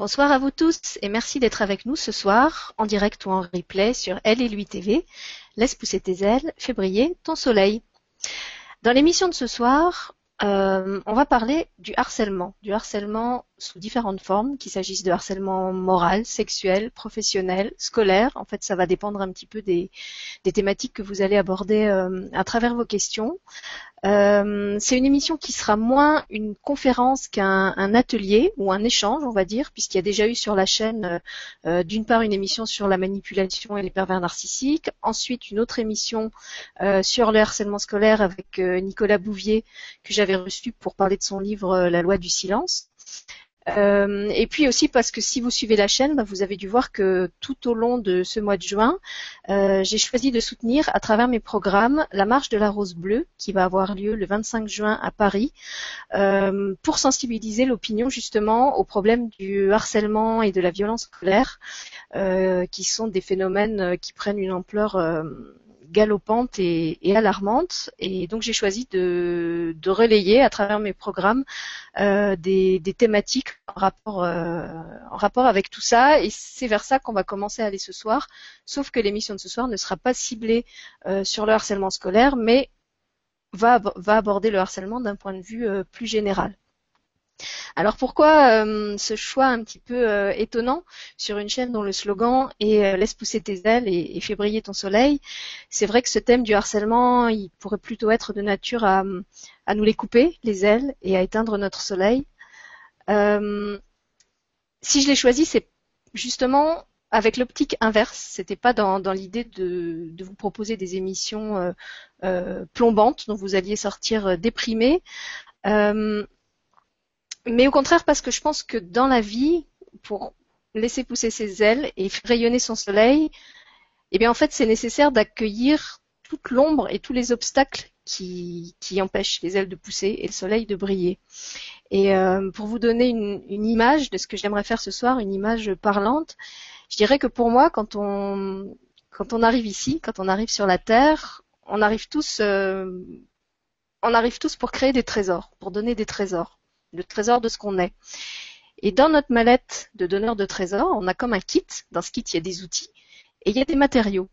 Bonsoir à vous tous et merci d'être avec nous ce soir, en direct ou en replay sur Elle et lui TV. Laisse pousser tes ailes, fais briller ton soleil. Dans l'émission de ce soir, euh, on va parler du harcèlement, du harcèlement sous différentes formes, qu'il s'agisse de harcèlement moral, sexuel, professionnel, scolaire. En fait, ça va dépendre un petit peu des, thématiques que vous allez aborder euh, à travers vos questions. Euh, c'est une émission qui sera moins une conférence qu'un atelier ou un échange, on va dire, puisqu'il y a déjà eu sur la chaîne euh, d'une part une émission sur la manipulation et les pervers narcissiques, ensuite une autre émission sur le harcèlement scolaire avec Nicolas Bouvier que j'avais reçu pour parler de son livre La loi du silence. Euh, et puis aussi parce que si vous suivez la chaîne, bah, vous avez dû voir que tout au long de ce mois de juin, euh, j'ai choisi de soutenir à travers mes programmes la marche de la rose bleue qui va avoir lieu le 25 juin à Paris euh, pour sensibiliser l'opinion justement au problème du harcèlement et de la violence scolaire qui sont des phénomènes qui prennent une ampleur galopante et, alarmante. Et donc j'ai choisi de, relayer à travers mes programmes euh, des, thématiques en rapport, euh, en rapport avec tout ça. Et c'est vers ça qu'on va commencer à aller ce soir. Sauf que l'émission de ce soir ne sera pas ciblée euh, sur le harcèlement scolaire, mais va aborder le harcèlement d'un point de vue plus général. Alors pourquoi euh, ce choix un petit peu euh, étonnant sur une chaîne dont le slogan est euh, laisse pousser tes ailes et, fais briller ton soleil? C'est vrai que ce thème du harcèlement, il pourrait plutôt être de nature à, nous les couper, les ailes, et à éteindre notre soleil. si je l'ai choisi, c'est justement avec l'optique inverse. C'était pas dans, l'idée de, vous proposer des émissions plombantes dont vous alliez sortir déprimés mais au contraire parce que je pense que dans la vie, pour laisser pousser ses ailes et rayonner son soleil, eh bien en fait c'est nécessaire d'accueillir toute l'ombre et tous les obstacles qui, qui, empêchent les ailes de pousser et le soleil de briller. Et euh, pour vous donner une, une, image de ce que j'aimerais faire ce soir, une image parlante, je dirais que pour moi, quand on, quand on arrive ici, quand on arrive sur la Terre, on arrive tous, euh, on arrive tous pour créer des trésors, pour donner des trésors le trésor de ce qu'on est. Et dans notre mallette de donneur de trésors, on a comme un kit. Dans ce kit, il y a des outils et il y a des matériaux.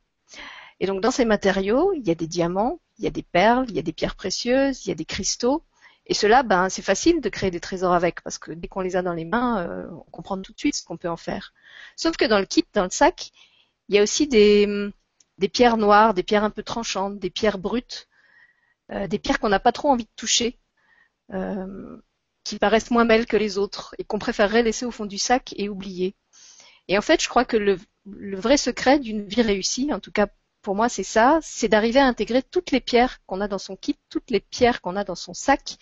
Et donc dans ces matériaux, il y a des diamants, il y a des perles, il y a des pierres précieuses, il y a des cristaux. Et cela, ben, c'est facile de créer des trésors avec, parce que dès qu'on les a dans les mains, euh, on comprend tout de suite ce qu'on peut en faire. Sauf que dans le kit, dans le sac, il y a aussi des, des pierres noires, des pierres un peu tranchantes, des pierres brutes, euh, des pierres qu'on n'a pas trop envie de toucher. Euh, qui paraissent moins belles que les autres et qu'on préférerait laisser au fond du sac et oublier. Et en fait, je crois que le, vrai secret d'une vie réussie, en tout cas pour moi c'est ça, c'est d'arriver à intégrer toutes les pierres qu'on a dans son kit, toutes les pierres qu'on a dans son sac,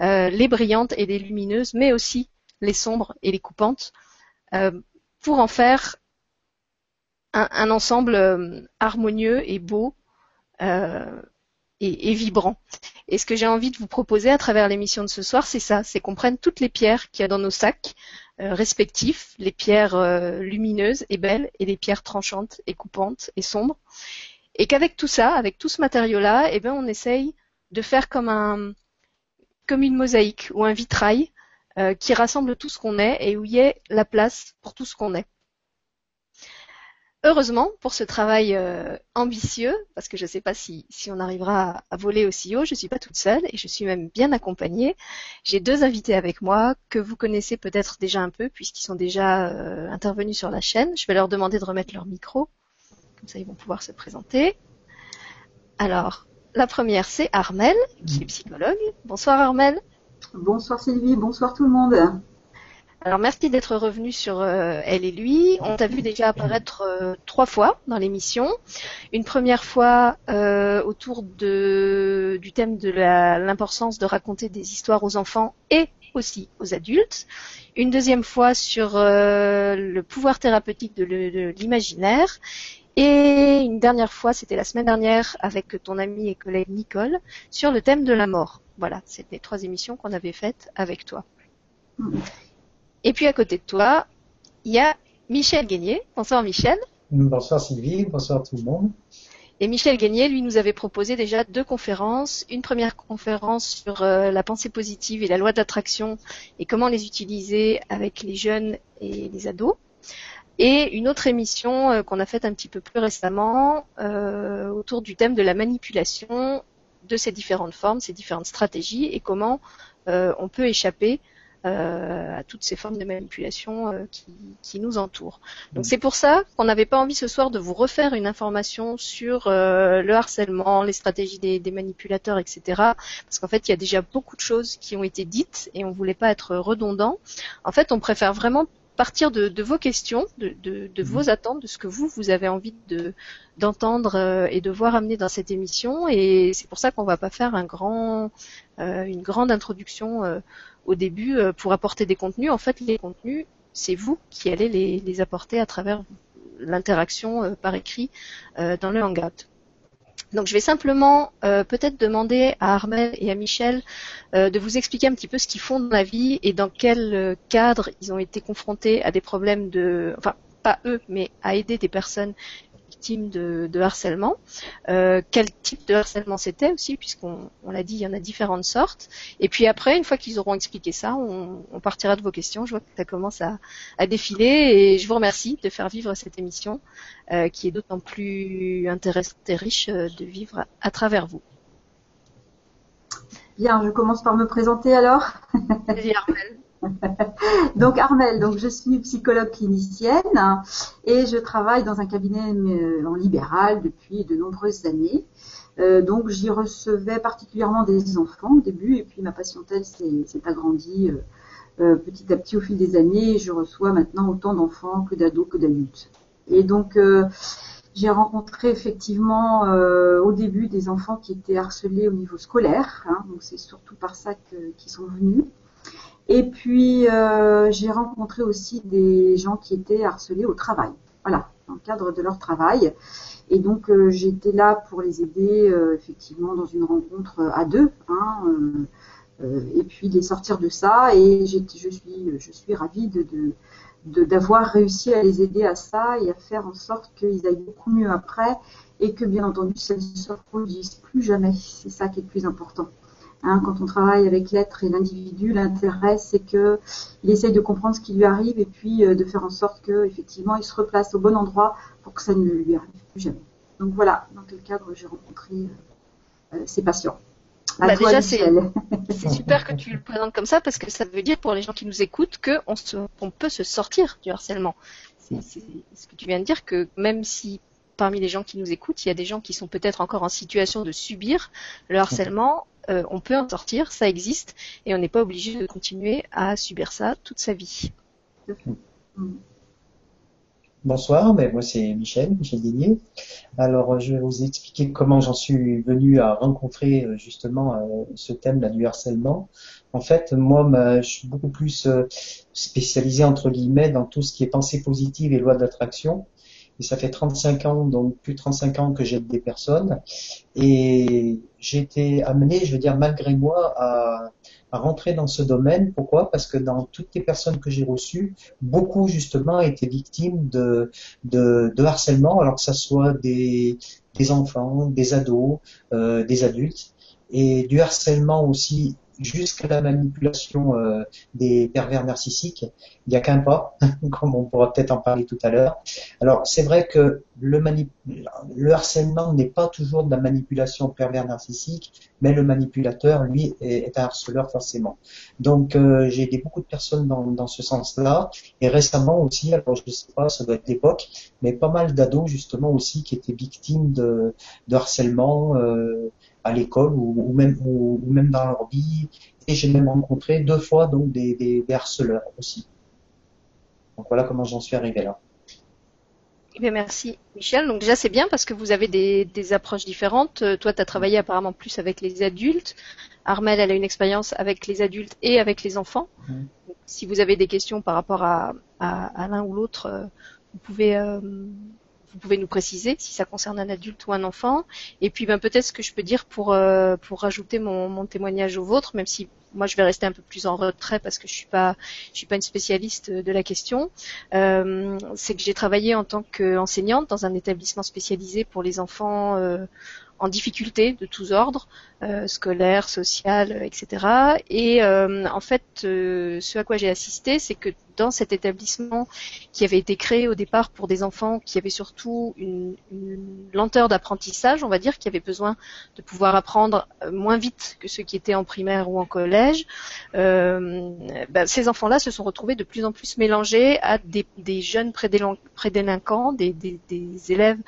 euh, les brillantes et les lumineuses, mais aussi les sombres et les coupantes, euh, pour en faire un, ensemble euh, harmonieux et beau et, vibrant. Et ce que j'ai envie de vous proposer à travers l'émission de ce soir, c'est ça, c'est qu'on prenne toutes les pierres qu'il y a dans nos sacs euh, respectifs, les pierres euh, lumineuses et belles et les pierres tranchantes et coupantes et sombres, et qu'avec tout ça, avec tout ce matériau-là, eh ben, on essaye de faire comme un, comme une mosaïque ou un vitrail euh, qui rassemble tout ce qu'on est et où il y ait la place pour tout ce qu'on est. Heureusement pour ce travail euh, ambitieux, parce que je ne sais pas si, on arrivera à, voler aussi haut, je ne suis pas toute seule et je suis même bien accompagnée. J'ai deux invités avec moi que vous connaissez peut-être déjà un peu puisqu'ils sont déjà euh, intervenus sur la chaîne. Je vais leur demander de remettre leur micro, comme ça ils vont pouvoir se présenter. Alors, la première c'est Armel, qui est psychologue. Bonsoir Armel. Bonsoir Sylvie, bonsoir tout le monde. Alors merci d'être revenu sur euh, Elle et lui. On t'a vu déjà apparaître euh, trois fois dans l'émission. Une première fois euh, autour de, du thème de l'importance de raconter des histoires aux enfants et aussi aux adultes. Une deuxième fois sur le pouvoir thérapeutique de l'imaginaire. Et une dernière fois, c'était la semaine dernière avec ton ami et collègue Nicole, sur le thème de la mort. Voilà, c'était les trois émissions qu'on avait faites avec toi. Mm. Et puis à côté de toi, il y a Michel Guénier. Bonsoir Michel. Bonsoir Sylvie, bonsoir tout le monde. Et Michel Gagné, lui, nous avait proposé déjà deux conférences. Une première conférence sur euh, la pensée positive et la loi d'attraction et comment les utiliser avec les jeunes et les ados. Et une autre émission euh, qu'on a faite un petit peu plus récemment euh, autour du thème de la manipulation de ces différentes formes, ces différentes stratégies et comment on peut échapper à toutes ces formes de manipulation euh, qui, nous entourent. Donc mm. c'est pour ça qu'on n'avait pas envie ce soir de vous refaire une information sur euh, le harcèlement, les stratégies des, manipulateurs, etc. Parce qu'en fait il y a déjà beaucoup de choses qui ont été dites et on voulait pas être redondant. En fait on préfère vraiment partir de, vos questions, de, mm. vos attentes, de ce que vous, vous avez envie de d'entendre et de voir amener dans cette émission. Et c'est pour ça qu'on va pas faire un grand, une grande introduction au début euh, pour apporter des contenus. En fait, les contenus, c'est vous qui allez les, apporter à travers l'interaction euh, par écrit euh, dans le Hangout. Donc je vais simplement peut-être demander à Armel et à Michel de vous expliquer un petit peu ce qu'ils font dans la vie et dans quel cadre ils ont été confrontés à des problèmes de, enfin pas eux, mais à aider des personnes de, harcèlement, euh, quel type de harcèlement c'était aussi, puisqu'on l'a dit, il y en a différentes sortes. Et puis après, une fois qu'ils auront expliqué ça, on, partira de vos questions. Je vois que ça commence à, défiler et je vous remercie de faire vivre cette émission euh, qui est d'autant plus intéressante et riche euh, de vivre à, travers vous. Bien, je commence par me présenter alors. donc Armel, donc je suis psychologue clinicienne et je travaille dans un cabinet euh, en libéral depuis de nombreuses années. Euh, donc j'y recevais particulièrement des enfants au début et puis ma patientèle s'est agrandie euh, petit à petit au fil des années. je reçois maintenant autant d'enfants que d'ados que d'adultes. Et donc j'ai rencontré effectivement au début des enfants qui étaient harcelés au niveau scolaire. Hein, donc c'est surtout par ça qu'ils sont venus. Et puis, euh, j'ai rencontré aussi des gens qui étaient harcelés au travail. Voilà, dans le cadre de leur travail. Et donc, euh, j'étais là pour les aider, euh, effectivement, dans une rencontre à deux. Hein, et puis, les sortir de ça. Et je suis, je suis ravie de, d'avoir réussi à les aider à ça et à faire en sorte qu'ils aillent beaucoup mieux après et que, bien entendu, ça ne se reproduise plus jamais. C'est ça qui est le plus important. Hein, quand on travaille avec l'être et l'individu, l'intérêt, c'est qu'il essaye de comprendre ce qui lui arrive et puis euh, de faire en sorte qu'effectivement, il se replace au bon endroit pour que ça ne lui arrive plus jamais. Donc voilà, dans quel cadre j'ai rencontré euh, euh, ces patients. Bah déjà, c'est super que tu le présentes comme ça parce que ça veut dire pour les gens qui nous écoutent qu'on on peut se sortir du harcèlement. C'est ce que tu viens de dire que même si parmi les gens qui nous écoutent, il y a des gens qui sont peut-être encore en situation de subir le harcèlement, euh, on peut en sortir, ça existe, et on n'est pas obligé de continuer à subir ça toute sa vie. Bonsoir, ben moi c'est Michel, Michel Digné. Alors je vais vous expliquer comment j'en suis venu à rencontrer euh, justement euh, ce thème là, du harcèlement. En fait, moi je suis beaucoup plus spécialisé entre guillemets dans tout ce qui est pensée positive et loi d'attraction. Et ça fait 35 ans, donc plus de 35 ans que j'aide des personnes. Et j'ai été amené, je veux dire, malgré moi, à, à, rentrer dans ce domaine. Pourquoi? Parce que dans toutes les personnes que j'ai reçues, beaucoup justement étaient victimes de, de, de harcèlement, alors que ce soit des, des enfants, des ados, euh, des adultes, et du harcèlement aussi jusqu'à la manipulation euh, des pervers narcissiques, il n'y a qu'un pas, comme on pourra peut-être en parler tout à l'heure. Alors c'est vrai que le, le harcèlement n'est pas toujours de la manipulation pervers narcissique, mais le manipulateur, lui, est, un harceleur forcément. Donc euh, j'ai aidé beaucoup de personnes dans, dans ce sens-là, et récemment aussi, alors je ne sais pas, ça doit être l'époque, mais pas mal d'ados justement aussi qui étaient victimes de, de harcèlement. Euh, à l'école ou, même, ou, même dans leur vie. Et j'ai même rencontré deux fois donc des, des, harceleurs aussi. Donc voilà comment j'en suis arrivé là. Eh bien, merci Michel. Donc déjà c'est bien parce que vous avez des, des approches différentes. Euh, toi tu as travaillé apparemment plus avec les adultes. Armel elle a une expérience avec les adultes et avec les enfants. Mmh. si vous avez des questions par rapport à, à, à l'un ou l'autre, euh, vous pouvez euh, vous pouvez nous préciser si ça concerne un adulte ou un enfant. Et puis ben, peut-être ce que je peux dire pour, euh, pour rajouter mon, mon témoignage au vôtre, même si moi je vais rester un peu plus en retrait parce que je suis pas je suis pas une spécialiste de la question. Euh, c'est que j'ai travaillé en tant qu'enseignante dans un établissement spécialisé pour les enfants euh, en difficulté de tous ordres, euh, scolaires, sociales, etc. Et euh, en fait, euh, ce à quoi j'ai assisté, c'est que dans cet établissement qui avait été créé au départ pour des enfants qui avaient surtout une, lenteur d'apprentissage, on va dire, qui avaient besoin de pouvoir apprendre euh, moins vite que ceux qui étaient en primaire ou en collège, euh, ben, ces enfants-là se sont retrouvés de plus en plus mélangés à des, jeunes prédélinquants, des, des, des élèves,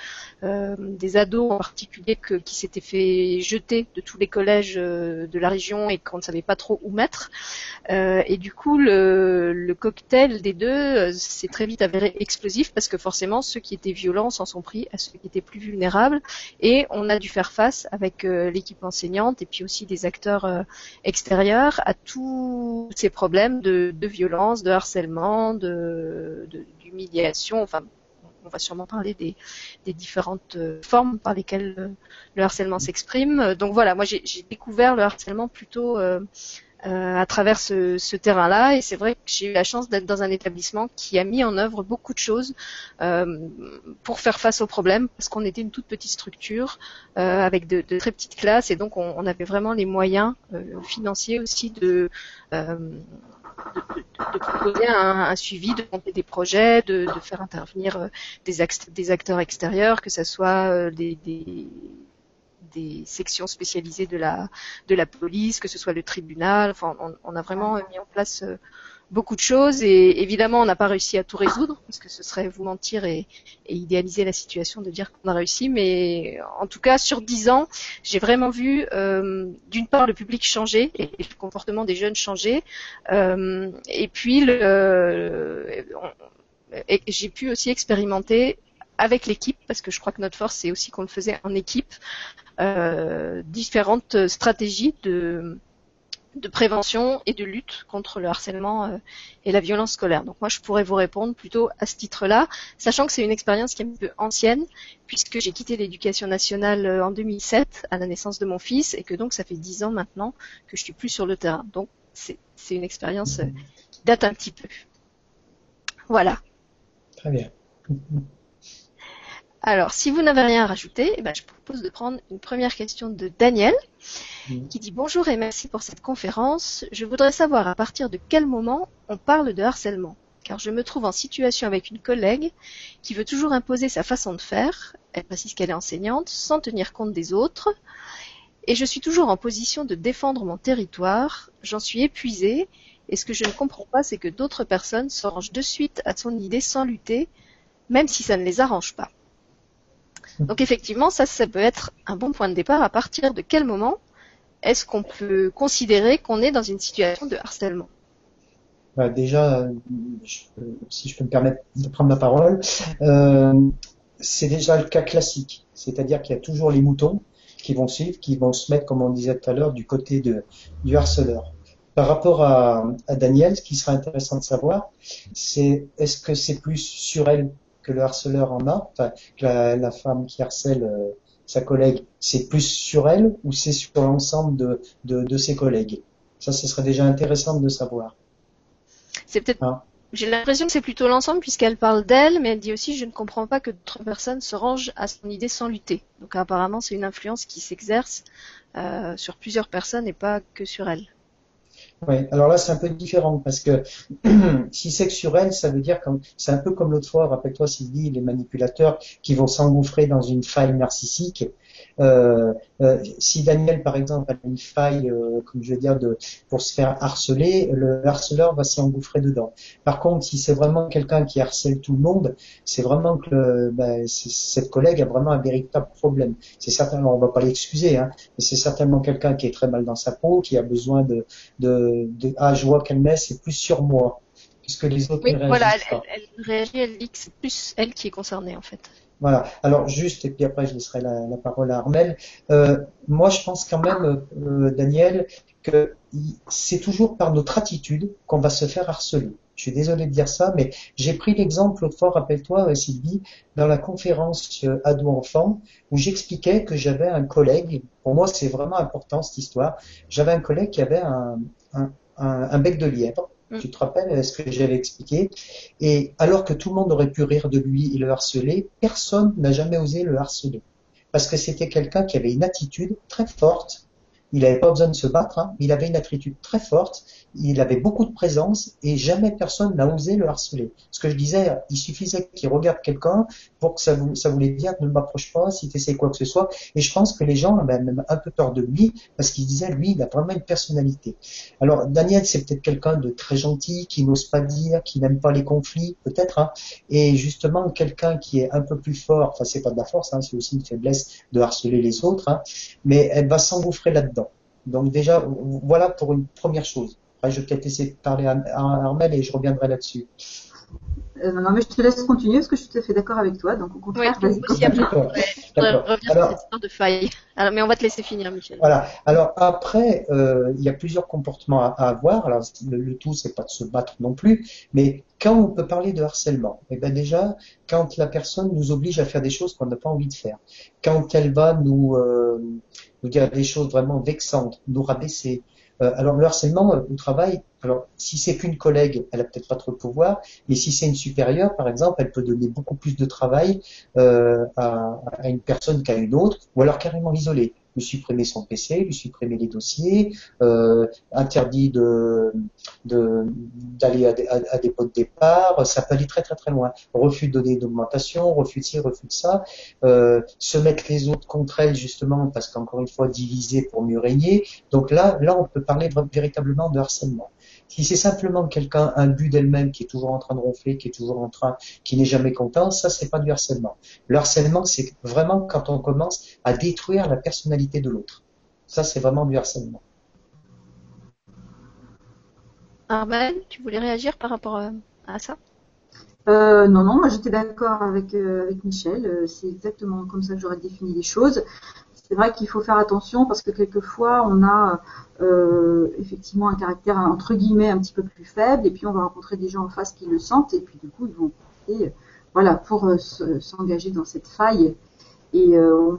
euh, des ados en particulier qui s'étaient fait jeter de tous les collèges euh, de la région et qu'on ne savait pas trop où mettre. Euh, et du coup, le, cocktail des deux euh, s'est très vite avéré explosif parce que forcément ceux qui étaient violents s'en sont pris à ceux qui étaient plus vulnérables et on a dû faire face avec l'équipe enseignante et puis aussi des acteurs extérieurs à tous ces problèmes de, violence, de harcèlement, de, d'humiliation, enfin on va sûrement parler des, différentes formes par lesquelles le, harcèlement s'exprime. Donc voilà, moi j'ai, découvert le harcèlement plutôt euh, à travers ce, terrain-là. Et c'est vrai que j'ai eu la chance d'être dans un établissement qui a mis en œuvre beaucoup de choses euh, pour faire face aux problèmes, parce qu'on était une toute petite structure euh, avec de, très petites classes, et donc on, avait vraiment les moyens financiers aussi de de, proposer un, suivi, de monter des projets, de, faire intervenir des, des, acteurs extérieurs, que ce soit des, des sections spécialisées de la de la police, que ce soit le tribunal. Enfin, on, a vraiment mis en place euh, beaucoup de choses et évidemment on n'a pas réussi à tout résoudre parce que ce serait vous mentir et, idéaliser la situation de dire qu'on a réussi mais en tout cas sur dix ans j'ai vraiment vu euh, d'une part le public changer et le comportement des jeunes changer euh, et puis j'ai pu aussi expérimenter avec l'équipe, parce que je crois que notre force, c'est aussi qu'on le faisait en équipe, euh, différentes stratégies de, de prévention et de lutte contre le harcèlement euh, et la violence scolaire. Donc moi, je pourrais vous répondre plutôt à ce titre-là, sachant que c'est une expérience qui est un peu ancienne, puisque j'ai quitté l'éducation nationale euh, en 2007 à la naissance de mon fils, et que donc ça fait dix ans maintenant que je suis plus sur le terrain. Donc c'est une expérience qui date un petit peu. Voilà. Très bien. Alors, si vous n'avez rien à rajouter, eh ben, je propose de prendre une première question de Daniel, qui dit bonjour et merci pour cette conférence. Je voudrais savoir à partir de quel moment on parle de harcèlement, car je me trouve en situation avec une collègue qui veut toujours imposer sa façon de faire, elle précise qu'elle est enseignante, sans tenir compte des autres, et je suis toujours en position de défendre mon territoire, j'en suis épuisée, et ce que je ne comprends pas, c'est que d'autres personnes se rangent de suite à son idée sans lutter, même si ça ne les arrange pas. Donc effectivement, ça, ça peut être un bon point de départ. À partir de quel moment est-ce qu'on peut considérer qu'on est dans une situation de harcèlement? Bah, Déjà, si je peux me permettre de prendre la parole, euh, c'est déjà le cas classique. C'est-à-dire qu'il y a toujours les moutons qui vont suivre, qui vont se mettre, comme on disait tout à l'heure, du côté de, du harceleur. Par rapport à, à Daniel, ce qui sera intéressant de savoir, c'est est-ce que c'est plus sur elle que le harceleur en a, enfin, que la, femme qui harcèle euh, sa collègue, c'est plus sur elle ou c'est sur l'ensemble de, de, ses collègues? Ça, ce serait déjà intéressant de savoir. C'est peut-être. Hein? J'ai l'impression que c'est plutôt l'ensemble puisqu'elle parle d'elle, mais elle dit aussi je ne comprends pas que d'autres personnes se rangent à son idée sans lutter. Donc apparemment c'est une influence qui s'exerce euh, sur plusieurs personnes et pas que sur elle. Oui, alors là c'est un peu différent parce que si c'est sur elle, ça veut dire que c'est un peu comme l'autre fois, rappelle-toi Sylvie, les manipulateurs qui vont s'engouffrer dans une faille narcissique euh, euh, si Daniel, par exemple, a une faille, euh, comme je veux dire, de, pour se faire harceler, le harceleur va s'y engouffrer dedans. Par contre, si c'est vraiment quelqu'un qui harcèle tout le monde, c'est vraiment que ben, cette collègue a vraiment un véritable problème. C'est certainement, on va pas l'excuser, hein, mais c'est certainement quelqu'un qui est très mal dans sa peau, qui a besoin de, de, de ah, je vois qu'elle met, c'est plus sur moi puisque les autres oui, voilà, elle, elle, réagit, elle dit que c'est plus elle qui est concernée en fait. Voilà. Alors juste, et puis après je laisserai la, parole à Armel. Euh, moi, je pense quand même, euh, Daniel, que c'est toujours par notre attitude qu'on va se faire harceler. Je suis désolé de dire ça, mais j'ai pris l'exemple l'autre fois, rappelle-toi, Sylvie, dans la conférence ado-enfant, où j'expliquais que j'avais un collègue, pour moi c'est vraiment important cette histoire, j'avais un collègue qui avait un bec de lièvre, Mm. Tu te rappelles ce que j'avais expliqué? Et alors que tout le monde aurait pu rire de lui et le harceler, personne n'a jamais osé le harceler. Parce que c'était quelqu'un qui avait une attitude très forte. Il n'avait pas besoin de se battre, hein, mais il avait une attitude très forte il avait beaucoup de présence et jamais personne n'a osé le harceler. Ce que je disais, il suffisait qu'il regarde quelqu'un pour que ça voulait dire ne m'approche pas si tu essaies quoi que ce soit. Et je pense que les gens avaient même un peu peur de lui parce qu'ils disaient lui, il a vraiment une personnalité. Alors Daniel, c'est peut-être quelqu'un de très gentil, qui n'ose pas dire, qui n'aime pas les conflits, peut-être. Hein, et justement, quelqu'un qui est un peu plus fort, enfin c'est pas de la force, hein, c'est aussi une faiblesse de harceler les autres, hein, mais elle va s'engouffrer là-dedans. Donc déjà, voilà pour une première chose je vais peut-être laisser parler à, Armel et je reviendrai là-dessus. Euh, non, mais je te laisse continuer parce que je suis tout à fait d'accord avec toi. Donc, au contraire, vas-y. D'accord. Alors, de faille. mais on va te laisser finir, Michel. Voilà. Alors, après, euh, il y a plusieurs comportements à, avoir. Alors, le, tout, c'est pas de se battre non plus. Mais quand on peut parler de harcèlement, eh ben déjà, quand la personne nous oblige à faire des choses qu'on n'a pas envie de faire, quand elle va nous, euh, nous dire des choses vraiment vexantes, nous rabaisser, euh, alors le harcèlement euh, au travail, alors si c'est qu'une collègue, elle a peut-être pas trop de pouvoir, mais si c'est une supérieure, par exemple, elle peut donner beaucoup plus de travail euh, à, à, une personne qu'à une autre, ou alors carrément l'isoler lui supprimer son PC, lui supprimer les dossiers, euh, interdit de d'aller à, des pots de départ, ça peut aller très très très loin. Refus de donner d'augmentation, refus de ci, refus de ça, euh, se mettre les autres contre elle justement parce qu'encore une fois diviser pour mieux régner. Donc là, là on peut parler véritablement de harcèlement. Si c'est simplement quelqu'un, un but d'elle-même qui est toujours en train de ronfler, qui est toujours en train, qui n'est jamais content, ça c'est pas du harcèlement. Le harcèlement, c'est vraiment quand on commence à détruire la personnalité de l'autre. Ça c'est vraiment du harcèlement. Armel, tu voulais réagir par rapport euh, à ça? Euh, non, non, moi j'étais d'accord avec, euh, avec Michel. C'est exactement comme ça que j'aurais défini les choses c'est vrai qu'il faut faire attention parce que quelquefois on a euh, effectivement un caractère entre guillemets un petit peu plus faible et puis on va rencontrer des gens en face qui le sentent et puis du coup ils vont et, voilà pour euh, s'engager dans cette faille et euh,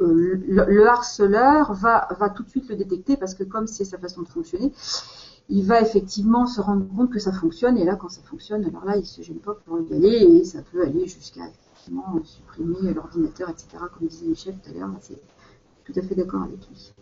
le, harceleur va, va tout de suite le détecter parce que comme c'est sa façon de fonctionner, il va effectivement se rendre compte que ça fonctionne et là quand ça fonctionne, alors là il se gêne pas pour y aller et ça peut aller jusqu'à supprimer l'ordinateur, etc. Comme disait Michel tout à l'heure, c'est tout à fait d'accord avec lui.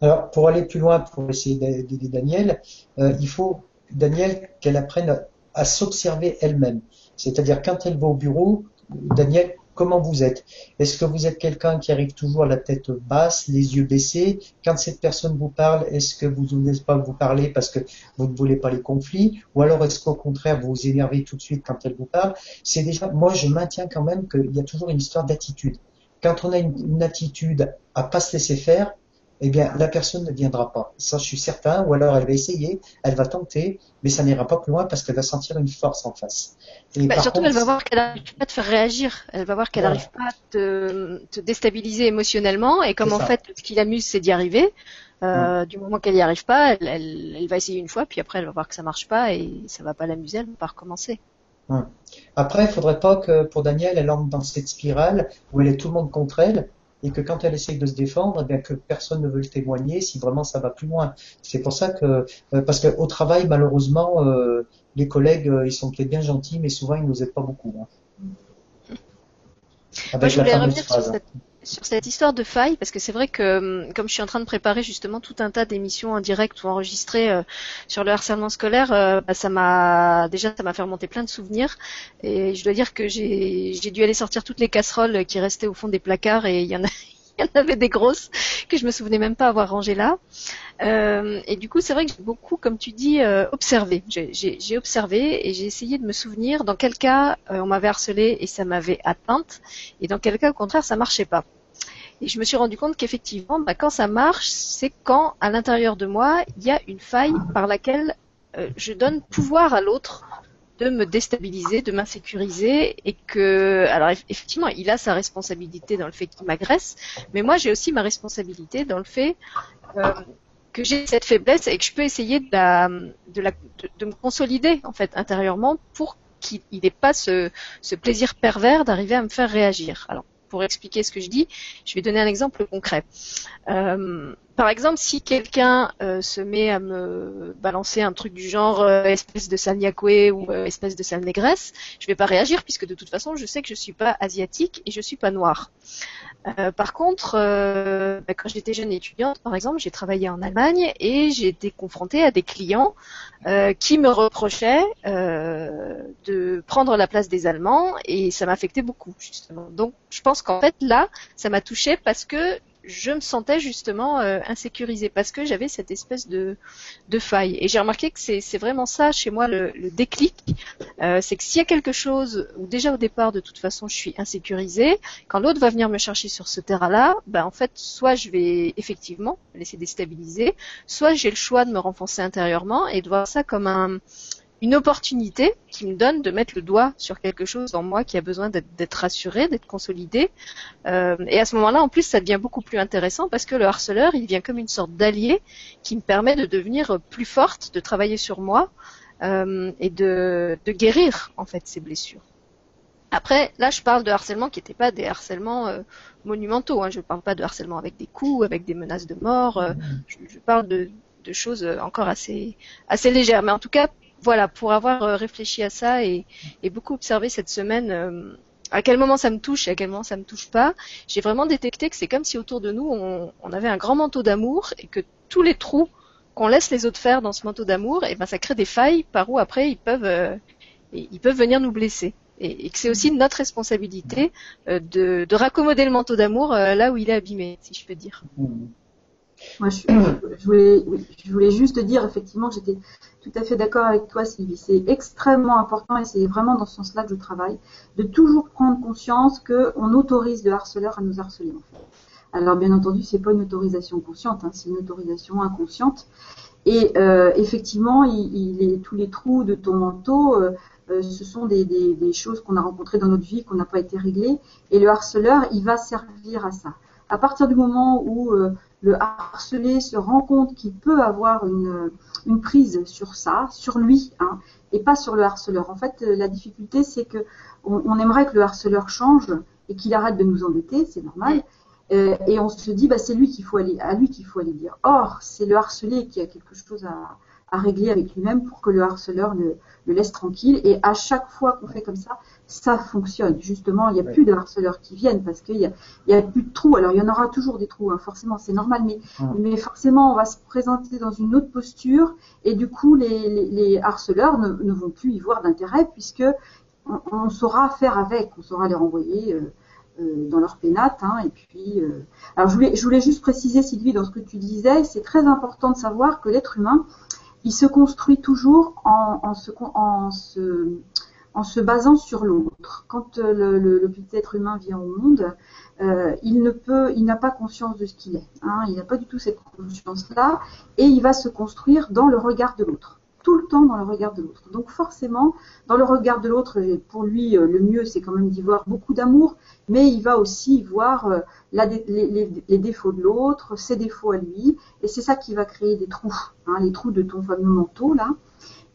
Alors, pour aller plus loin, pour essayer d'aider Daniel, euh, il faut, Daniel, qu'elle apprenne à, s'observer elle-même. C'est-à-dire, quand elle va au bureau, Daniel, comment vous êtes? Est-ce que vous êtes quelqu'un qui arrive toujours la tête basse, les yeux baissés? Quand cette personne vous parle, est-ce que vous n'osez pas vous parler parce que vous ne voulez pas les conflits? Ou alors est-ce qu'au contraire, vous vous énervez tout de suite quand elle vous parle? C'est déjà, moi je maintiens quand même qu'il y a toujours une histoire d'attitude. Quand on a une, attitude à pas se laisser faire, eh bien, la personne ne viendra pas. Ça, je suis certain. Ou alors, elle va essayer, elle va tenter, mais ça n'ira pas plus loin parce qu'elle va sentir une force en face. Bah, surtout, elle va voir qu'elle n'arrive pas à te faire réagir. Elle va voir qu'elle n'arrive pas à te, te, déstabiliser émotionnellement. Et comme en fait, ce qui l'amuse, c'est d'y arriver. Euh, mm. Du moment qu'elle n'y arrive pas, elle, elle, elle, va essayer une fois, puis après, elle va voir que ça marche pas et ça va pas l'amuser. Elle va pas recommencer. Hum. Après, il faudrait pas que pour Daniel, elle entre dans cette spirale où elle est tout le monde contre elle et que quand elle essaye de se défendre, eh bien que personne ne veut le témoigner si vraiment ça va plus loin. C'est pour ça que, euh, parce qu'au travail, malheureusement, euh, les collègues, euh, ils sont peut-être bien gentils, mais souvent ils nous aident pas beaucoup. Hein. Avec la fameuse phrase. Hein sur cette histoire de faille, parce que c'est vrai que hum, comme je suis en train de préparer justement tout un tas d'émissions en direct ou enregistrées euh, sur le harcèlement scolaire, euh, bah, ça m'a déjà ça m'a fait remonter plein de souvenirs. Et je dois dire que j'ai dû aller sortir toutes les casseroles qui restaient au fond des placards et il y en a il y en avait des grosses que je me souvenais même pas avoir rangées là. Euh, et du coup, c'est vrai que j'ai beaucoup, comme tu dis, euh, observé. J'ai observé et j'ai essayé de me souvenir dans quel cas euh, on m'avait harcelé et ça m'avait atteinte, et dans quel cas, au contraire, ça marchait pas. Et je me suis rendu compte qu'effectivement, bah, quand ça marche, c'est quand à l'intérieur de moi, il y a une faille par laquelle euh, je donne pouvoir à l'autre de me déstabiliser, de m'insécuriser et que, alors effectivement, il a sa responsabilité dans le fait qu'il m'agresse, mais moi j'ai aussi ma responsabilité dans le fait euh, que j'ai cette faiblesse et que je peux essayer de, la, de, la, de, me consolider en fait intérieurement pour qu'il n'ait pas ce, ce plaisir pervers d'arriver à me faire réagir. Alors pour expliquer ce que je dis, je vais donner un exemple concret. Euh, par exemple, si quelqu'un euh, se met à me balancer un truc du genre euh, espèce de sale ou espèce de sale négresse, je vais pas réagir puisque de toute façon, je sais que je suis pas asiatique et je suis pas noire. Euh, par contre, euh, bah, quand j'étais jeune étudiante, par exemple, j'ai travaillé en Allemagne et j'ai été confrontée à des clients euh, qui me reprochaient de prendre la place des Allemands et ça m'affectait beaucoup justement. Donc, je pense qu'en fait là, ça m'a touchée parce que je me sentais justement euh, insécurisée parce que j'avais cette espèce de, de faille. Et j'ai remarqué que c'est vraiment ça chez moi le, le déclic. Euh, c'est que s'il y a quelque chose où déjà au départ de toute façon je suis insécurisée, quand l'autre va venir me chercher sur ce terrain-là, ben en fait soit je vais effectivement me laisser déstabiliser, soit j'ai le choix de me renfoncer intérieurement et de voir ça comme un une opportunité qui me donne de mettre le doigt sur quelque chose en moi qui a besoin d'être rassuré, d'être consolidé. Euh, et à ce moment-là, en plus, ça devient beaucoup plus intéressant parce que le harceleur, il vient comme une sorte d'allié qui me permet de devenir plus forte, de travailler sur moi euh, et de, guérir en fait ces blessures. Après, là, je parle de harcèlement qui n'étaient pas des harcèlements euh, monumentaux. Hein. Je ne parle pas de harcèlement avec des coups, avec des menaces de mort. Je, je, parle de, de choses encore assez assez légères. Mais en tout cas, voilà, pour avoir euh, réfléchi à ça et, beaucoup observé cette semaine euh, à quel moment ça me touche et à quel moment ça me touche pas, j'ai vraiment détecté que c'est comme si autour de nous on, avait un grand manteau d'amour et que tous les trous qu'on laisse les autres faire dans ce manteau d'amour, et eh ben ça crée des failles par où après ils peuvent euh, venir nous blesser. Et, que c'est aussi notre responsabilité de, de, raccommoder le manteau d'amour là où il est abîmé, si je peux dire. Mmh. Moi, je, voulais, je voulais juste dire effectivement, j'étais tout à fait d'accord avec toi, Sylvie. C'est extrêmement important et c'est vraiment dans ce sens-là que je travaille, de toujours prendre conscience qu'on autorise le harceleur à nous harceler. En fait. Alors, bien entendu, c'est pas une autorisation consciente, hein, c'est une autorisation inconsciente. Et euh, effectivement, tous les trous de ton manteau, euh, euh, ce sont des, des choses qu'on a rencontrées dans notre vie, qu'on n'a pas été réglées. Et le harceleur, il va servir à ça. À partir du moment où le harcelé se rend compte qu'il peut avoir une, prise sur ça, sur lui, hein, et pas sur le harceleur. En fait, la difficulté, c'est que on, aimerait que le harceleur change et qu'il arrête de nous embêter, c'est normal. Euh, et on se dit, bah, c'est lui qu'il faut aller, à lui qu'il faut aller dire. Or, c'est le harcelé qui a quelque chose à, à régler avec lui-même pour que le harceleur le, le, laisse tranquille. Et à chaque fois qu'on fait comme ça, ça fonctionne. Justement, il n'y a plus de harceleurs qui viennent parce qu'il n'y a, y a plus de trous. Alors, il y en aura toujours des trous, hein, forcément, c'est normal, mais, mais forcément, on va se présenter dans une autre posture et du coup, les, les, les harceleurs ne, ne, vont plus y voir d'intérêt puisque on, on, saura faire avec, on saura les renvoyer. Euh, euh, dans leur pénate. Hein, et puis, euh, alors je voulais, je voulais juste préciser, Sylvie, dans ce que tu disais, c'est très important de savoir que l'être humain, il se construit toujours en, se, basant sur l'autre. Quand euh, le, petit être humain vient au monde, euh, il n'a pas conscience de ce qu'il est. Hein, il n'a pas du tout cette conscience-là, et il va se construire dans le regard de l'autre tout le temps dans le regard de l'autre. Donc forcément, dans le regard de l'autre, pour lui, euh, le mieux, c'est quand même d'y voir beaucoup d'amour, mais il va aussi voir euh, les, défauts de l'autre, ses défauts à lui, et c'est ça qui va créer des trous, hein, les trous de ton fameux manteau là.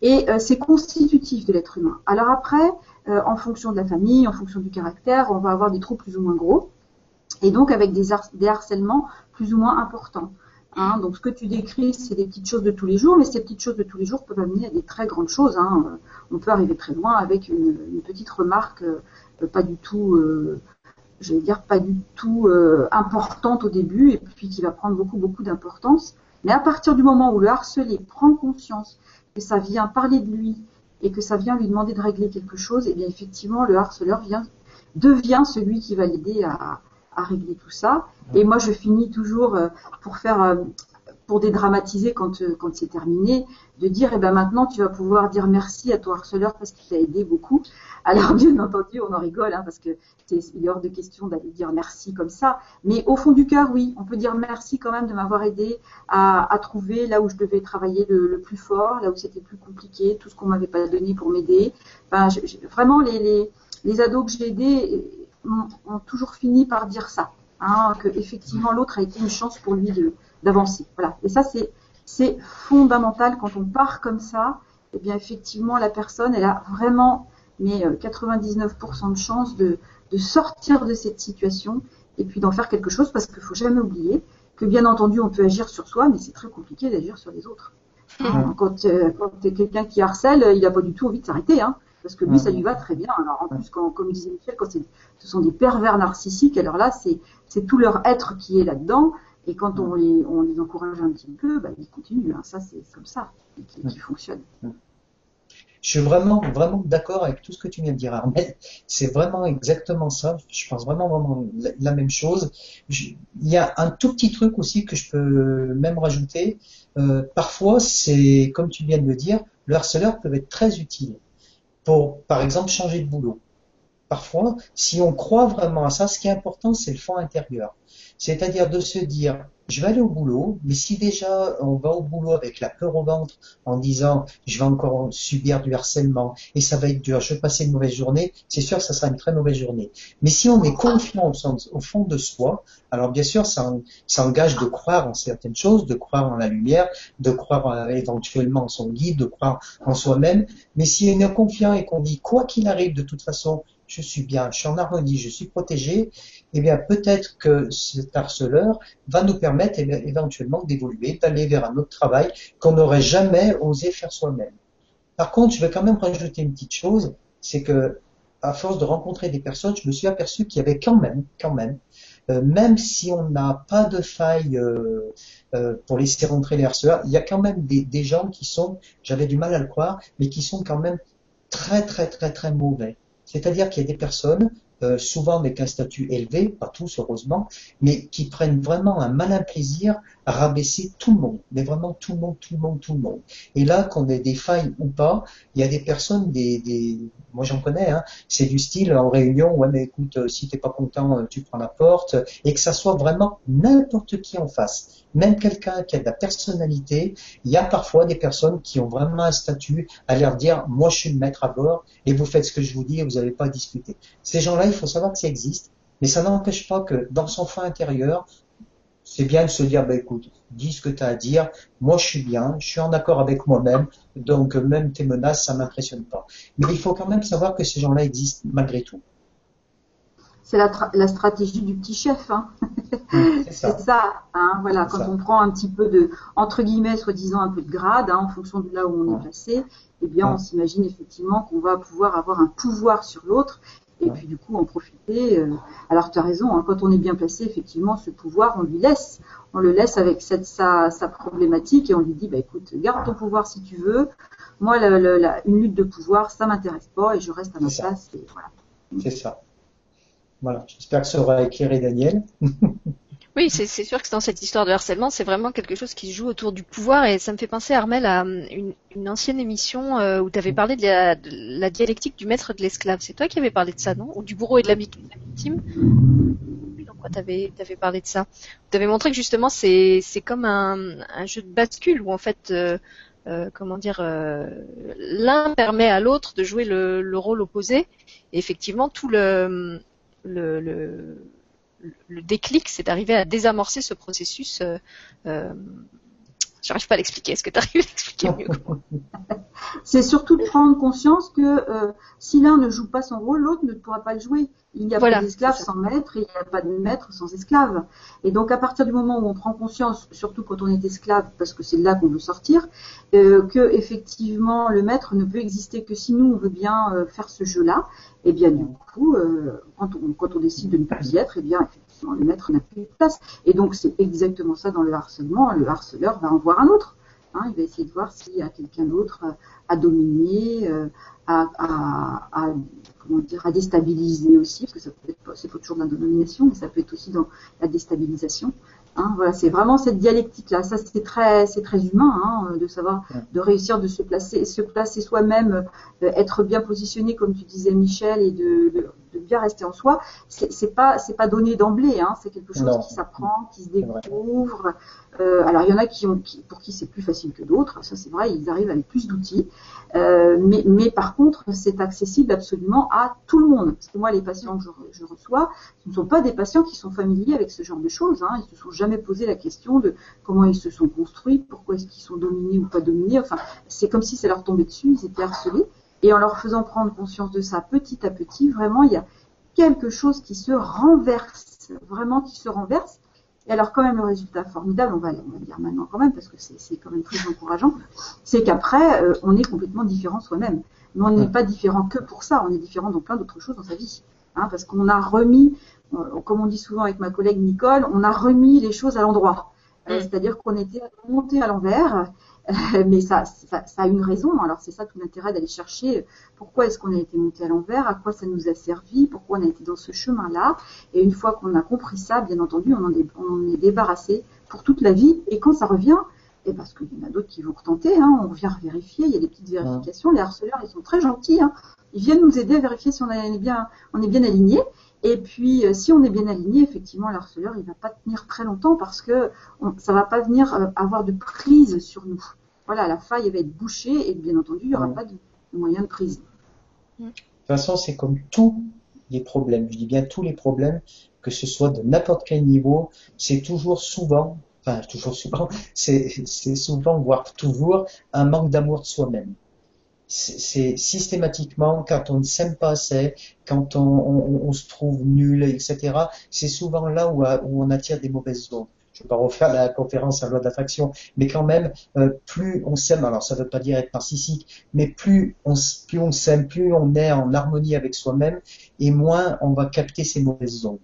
Et euh, c'est constitutif de l'être humain. Alors après, en fonction de la famille, en fonction du caractère, on va avoir des trous plus ou moins gros, et donc avec des harcèlements plus ou moins importants. Hein, donc ce que tu décris, c'est des petites choses de tous les jours, mais ces petites choses de tous les jours peuvent amener à des très grandes choses. Hein. On peut arriver très loin avec une, petite remarque euh, pas du tout, euh, je vais dire pas du tout euh, importante au début, et puis qui va prendre beaucoup beaucoup d'importance. Mais à partir du moment où le harcelé prend conscience que ça vient parler de lui et que ça vient lui demander de régler quelque chose, et eh bien effectivement le harceleur vient devient celui qui va l'aider à, à régler tout ça. Et moi, je finis toujours euh, pour faire, euh, pour dédramatiser quand, euh, quand c'est terminé, de dire, eh ben maintenant, tu vas pouvoir dire merci à ton harceleur parce qu'il t'a aidé beaucoup. Alors, bien entendu, on en rigole, hein, parce que il est hors de question d'aller dire merci comme ça. Mais au fond du cœur, oui, on peut dire merci quand même de m'avoir aidé à, à, trouver là où je devais travailler le, plus fort, là où c'était plus compliqué, tout ce qu'on m'avait pas donné pour m'aider. Enfin, vraiment, les, les, les ados que j'ai aidés, ont, toujours fini par dire ça, hein, que effectivement l'autre a été une chance pour lui de d'avancer. Voilà. Et ça c'est c'est fondamental quand on part comme ça. Eh bien, effectivement, la personne, elle a vraiment mais 99% de chances de, de sortir de cette situation et puis d'en faire quelque chose parce qu'il faut jamais oublier que bien entendu on peut agir sur soi, mais c'est très compliqué d'agir sur les autres. Mmh. Quand, euh, quand tu es quelqu'un qui harcèle, il n'a pas du tout envie de s'arrêter, hein, parce que lui ça lui va très bien. Alors en plus, quand, comme disait Michel, quand ce sont des pervers narcissiques, alors là c'est tout leur être qui est là-dedans. Et quand on les, on les encourage un petit peu, bah, ils continuent. Hein. Ça, c'est comme ça qui, qui fonctionne. Je suis vraiment, vraiment d'accord avec tout ce que tu viens de dire, Armel. C'est vraiment exactement ça. Je pense vraiment, vraiment la, même chose. il y a un tout petit truc aussi que je peux même rajouter. Euh, parfois, c'est, comme tu viens de le dire, le harceleur peut être très utile pour, par exemple, changer de boulot. Parfois, si on croit vraiment à ça, ce qui est important, c'est le fond intérieur. C'est-à-dire de se dire, je vais aller au boulot, mais si déjà on va au boulot avec la peur au ventre en disant je vais encore subir du harcèlement et ça va être dur, je vais passer une mauvaise journée, c'est sûr que ça sera une très mauvaise journée. Mais si on est confiant au, fond de soi, alors bien sûr ça, engage de croire en certaines choses, de croire en la lumière, de croire éventuellement en son guide, de croire en soi-même. Mais si on est confiant et qu'on dit quoi qu'il arrive de toute façon, je suis bien, je suis en harmonie, je suis protégé, eh bien peut-être que cet harceleur va nous permettre éventuellement d'évoluer, d'aller vers un autre travail qu'on n'aurait jamais osé faire soi-même. Par contre, je vais quand même rajouter une petite chose, c'est que à force de rencontrer des personnes, je me suis aperçu qu'il y avait quand même, quand même, euh, même si on n'a pas de faille euh, euh, pour laisser rentrer les harceleurs, il y a quand même des, des gens qui sont, j'avais du mal à le croire, mais qui sont quand même très très très très mauvais. C'est-à-dire qu'il y a des personnes euh, souvent avec un statut élevé, pas tous heureusement, mais qui prennent vraiment un malin plaisir à rabaisser tout le monde, mais vraiment tout le monde, tout le monde, tout le monde. Et là, qu'on ait des failles ou pas, il y a des personnes, des, des moi j'en connais, hein, c'est du style en réunion, ouais mais écoute, euh, si t'es pas content, euh, tu prends la porte, et que ça soit vraiment n'importe qui en face, même quelqu'un qui a de la personnalité, il y a parfois des personnes qui ont vraiment un statut à leur dire, moi je suis le maître à bord, et vous faites ce que je vous dis et vous n'avez pas à discuter. Ces gens-là, il faut savoir que ça existe, mais ça n'empêche pas que dans son fond intérieur, c'est bien de se dire, bah, écoute, dis ce que tu as à dire, moi je suis bien, je suis en accord avec moi-même, donc même tes menaces, ça m'impressionne pas. Mais il faut quand même savoir que ces gens-là existent malgré tout. C'est la, stratégie du petit chef. Hein. c'est ça. hein, voilà, quand on prend un petit peu de, entre guillemets, soi-disant un peu de grade, hein, en fonction de là où on est placé, eh bien, on s'imagine effectivement qu'on va pouvoir avoir un pouvoir sur l'autre et puis du coup en profiter. Euh, alors tu as raison, hein, quand on est bien placé, effectivement, ce pouvoir, on lui laisse. On le laisse avec cette, sa, sa problématique et on lui dit, bah écoute, garde ton pouvoir si tu veux. Moi, la, une lutte de pouvoir, ça m'intéresse pas et je reste à ma place. Voilà. C'est ça. Voilà, j'espère que ça aura éclairé Daniel. Oui, c'est sûr que dans cette histoire de harcèlement, c'est vraiment quelque chose qui se joue autour du pouvoir et ça me fait penser, Armel, à hum, une, ancienne émission euh, où tu avais parlé de la, dialectique du maître de l'esclave. C'est toi qui avais parlé de ça, non? Ou du bourreau et de la victime? Pourquoi tu avais, parlé de ça? Tu avais montré que justement c'est comme un, jeu de bascule où en fait... Euh, euh, comment dire, l'un permet à l'autre de jouer le, rôle opposé. Et effectivement, tout le, le le déclic, c'est d'arriver à désamorcer ce processus. J'arrive pas à l'expliquer. Est-ce que tu arrives à l'expliquer mieux C'est surtout de prendre conscience que euh, si l'un ne joue pas son rôle, l'autre ne pourra pas le jouer. Il n'y a pas d'esclave sans maître et il n'y a pas de maître sans esclave. Et donc à partir du moment où on prend conscience, surtout quand on est esclave, parce que c'est là qu'on veut sortir, euh, que effectivement le maître ne peut exister que si nous on veut bien euh, faire ce jeu-là, et eh bien du coup, euh, quand, on, quand on décide de ne plus y être, et eh bien le maître n'a plus de place. Et donc c'est exactement ça dans le harcèlement. Le harceleur va en voir un autre. Hein, il va essayer de voir s'il y a quelqu'un d'autre à dominer, à, à, à comment dire, à déstabiliser aussi, parce que ça peut être, c'est pas toujours de la domination, mais ça peut être aussi dans la déstabilisation. Hein, voilà, c'est vraiment cette dialectique-là. Ça, c'est très, c'est très humain hein, de savoir, de réussir de se placer, se placer soi-même, euh, être bien positionné, comme tu disais, Michel, et de, bien rester en soi. C'est pas c'est pas donné d'emblée, hein, c'est quelque chose qui s'apprend, qui se découvre. Euh, alors il y en a qui ont pour qui c'est plus facile que d'autres, ça c'est vrai, ils arrivent avec plus d'outils. Euh, mais, mais par contre, c'est accessible absolument à tout le monde. Parce que moi, les patients que je, je, reçois, ce ne sont pas des patients qui sont familiers avec ce genre de choses. Hein. Ils se sont jamais posé la question de comment ils se sont construits, pourquoi est-ce qu'ils sont dominés ou pas dominés. Enfin, c'est comme si ça leur tombait dessus, ils étaient harcelés. Et en leur faisant prendre conscience de ça petit à petit, vraiment, il y a quelque chose qui se renverse, vraiment qui se renverse. Et alors quand même le résultat formidable, on va, on va dire maintenant quand même, parce que c'est quand même très encourageant, c'est qu'après, euh, on est complètement différent soi-même. Mais on n'est pas différent que pour ça, on est différent dans plein d'autres choses dans sa vie. Hein, parce qu'on a remis, euh, comme on dit souvent avec ma collègue Nicole, on a remis les choses à l'endroit. Euh, c'est-à-dire qu'on était monté à l'envers euh, mais ça, ça, a une raison. Alors c'est ça tout l'intérêt d'aller chercher pourquoi est-ce qu'on a été monté à l'envers, à quoi ça nous a servi, pourquoi on a été dans ce chemin-là. Et une fois qu'on a compris ça, bien entendu, on en est, on est débarrassé pour toute la vie. Et quand ça revient, et eh, parce qu'il y en a d'autres qui vont retenter, hein, on vient vérifier, il y a des petites vérifications. Les harceleurs, ils sont très gentils. Hein. Ils viennent nous aider à vérifier si on est bien, on est bien aligné. Et puis, euh, si on est bien aligné, effectivement, l'harceleur, il va pas tenir très longtemps parce que on, ça va pas venir euh, avoir de prise sur nous. Voilà, la faille va être bouchée et bien entendu, il n'y aura pas de, moyen de prise. De toute façon, c'est comme tous les problèmes. Je dis bien tous les problèmes, que ce soit de n'importe quel niveau, c'est toujours souvent, enfin toujours souvent, c'est souvent, voire toujours, un manque d'amour de soi-même c'est systématiquement quand on ne s'aime pas assez, quand on, se trouve nul, etc. C'est souvent là où, on attire des mauvaises ondes. Je ne vais pas refaire la conférence à loi d'attraction, mais quand même, euh, plus on s'aime, alors ça ne veut pas dire être narcissique, mais plus on, plus on s'aime, plus on est en harmonie avec soi-même, et moins on va capter ces mauvaises ondes.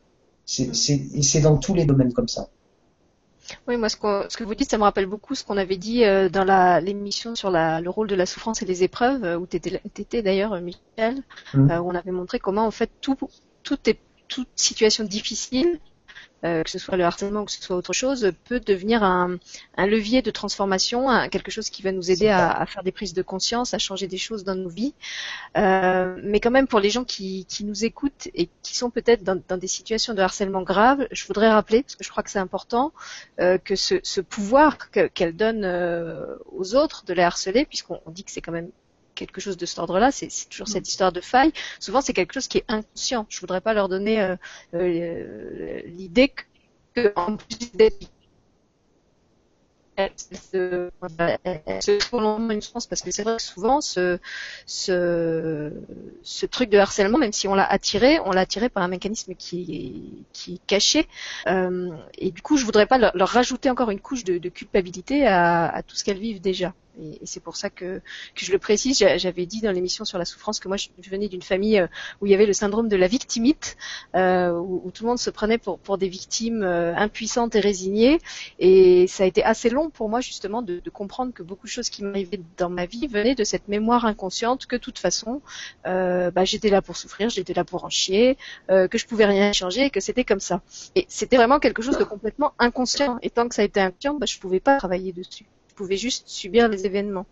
C'est dans tous les domaines comme ça. Oui, moi, ce, que vous dites, ça me rappelle beaucoup ce qu'on avait dit euh, dans l'émission sur le rôle de la souffrance et les épreuves, euh, où tu étais, d'ailleurs, euh, Michel, mmh. où on avait montré comment, en fait, tout, tout est, toute situation difficile euh, que ce soit le harcèlement ou que ce soit autre chose, peut devenir un, levier de transformation, quelque chose qui va nous aider à, faire des prises de conscience, à changer des choses dans nos vies. Euh, mais quand même, pour les gens qui, nous écoutent et qui sont peut-être dans, des situations de harcèlement grave, je voudrais rappeler, parce que je crois que c'est important, euh, que ce, pouvoir qu'elle donne aux autres de les harceler, puisqu'on dit que c'est quand même quelque chose de cet ordre-là, c'est toujours cette mm. histoire de faille. Souvent, c'est quelque chose qui est inconscient. Je voudrais pas leur donner euh, euh, l'idée que, en plus d'être elle se, elle se une chance parce que c'est vrai que souvent ce, ce, ce truc de harcèlement, même si on l'a attiré, on l'a attiré par un mécanisme qui est, qui est caché. Euh, et du coup, je voudrais pas leur, rajouter encore une couche de, de culpabilité à, à tout ce qu'elles vivent déjà. Et, c'est pour ça que, que, je le précise. J'avais dit dans l'émission sur la souffrance que moi, je venais d'une famille euh, où il y avait le syndrome de la victimite, euh, où, tout le monde se prenait pour, des victimes euh, impuissantes et résignées. Et ça a été assez long pour moi justement de, comprendre que beaucoup de choses qui m'arrivaient dans ma vie venaient de cette mémoire inconsciente que de toute façon, bah, j'étais là pour souffrir, j'étais là pour en chier, que je pouvais rien changer et que c'était comme ça. Et c'était vraiment quelque chose de complètement inconscient. Et tant que ça a été inconscient, bah, je pouvais pas travailler dessus pouvait juste subir les événements.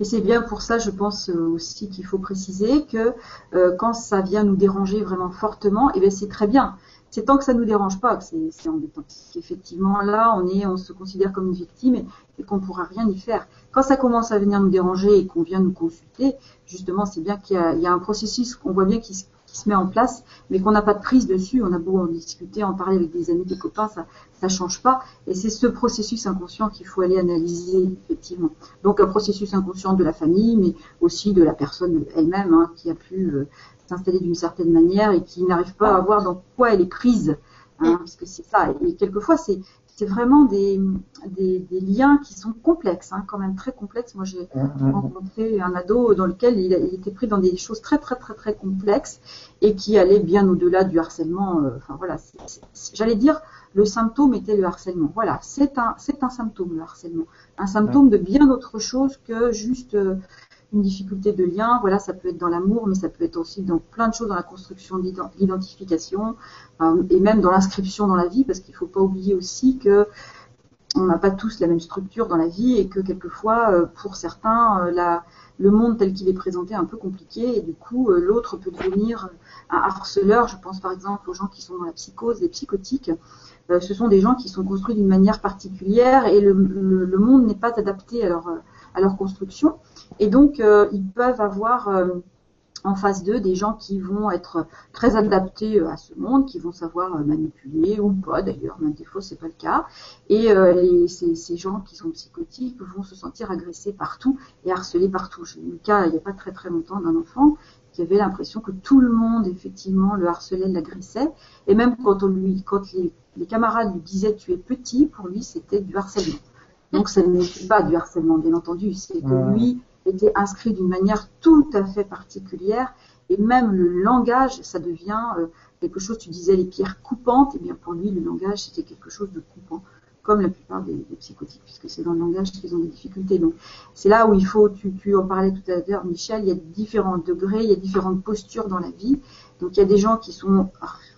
Et c'est bien pour ça, je pense euh, aussi qu'il faut préciser que euh, quand ça vient nous déranger vraiment fortement, eh bien c'est très bien. C'est tant que ça nous dérange pas que c'est embêtant. Effectivement, là, on se considère comme une victime et, qu'on pourra rien y faire. Quand ça commence à venir nous déranger et qu'on vient nous consulter, justement, c'est bien qu'il y, a un processus qu'on voit bien qui, qui se met en place, mais qu'on n'a pas de prise dessus. On a beau en discuter, en parler avec des amis, des copains, ça ça change pas. Et c'est ce processus inconscient qu'il faut aller analyser effectivement. Donc un processus inconscient de la famille, mais aussi de la personne elle-même hein, qui a pu euh, s'installer d'une certaine manière et qui n'arrive pas à voir dans quoi elle est prise. Hein, parce que c'est ça. Et quelquefois, c'est c'est vraiment des, des, liens qui sont complexes, hein, quand même très complexes. Moi, j'ai mmh, mmh. rencontré un ado dans lequel il, était pris dans des choses très très très très complexes et qui allaient bien au-delà du harcèlement. Euh, enfin voilà, j'allais dire le symptôme était le harcèlement. Voilà, c'est un c'est un symptôme le harcèlement, un symptôme de bien autre chose que juste euh, une difficulté de lien. Voilà, ça peut être dans l'amour, mais ça peut être aussi dans plein de choses, dans la construction de l'identification euh, et même dans l'inscription dans la vie, parce qu'il ne faut pas oublier aussi que on n'a pas tous la même structure dans la vie et que quelquefois, euh, pour certains, euh, la, le monde tel qu'il est présenté est un peu compliqué et du coup l'autre peut devenir un harceleur. Je pense par exemple aux gens qui sont dans la psychose, les psychotiques. ce sont des gens qui sont construits d'une manière particulière et le, monde n'est pas adapté à leur, à leur construction. Et donc ils peuvent avoir en face d'eux des gens qui vont être très adaptés euh, à ce monde, qui vont savoir euh, manipuler ou pas d'ailleurs, même des fois c'est pas le cas. Et euh, ces, gens qui sont psychotiques vont se sentir agressés partout et harcelés partout. J'ai eu le cas il n'y a pas très très longtemps d'un enfant qui avait l'impression que tout le monde effectivement le harcelait, l'agressait, et même quand on lui, quand les, les camarades lui disaient tu es petit, pour lui c'était du harcèlement. Donc ça n'est pas du harcèlement bien entendu, c'est que lui était inscrit d'une manière tout à fait particulière et même le langage, ça devient euh, quelque chose, tu disais les pierres coupantes, et bien pour lui le langage c'était quelque chose de coupant, comme la plupart des, psychotiques, puisque c'est dans le langage qu'ils ont des difficultés. Donc c'est là où il faut, tu, tu en parlais tout à l'heure Michel, il y a différents degrés, il y a différentes postures dans la vie. Donc il y a des gens qui sont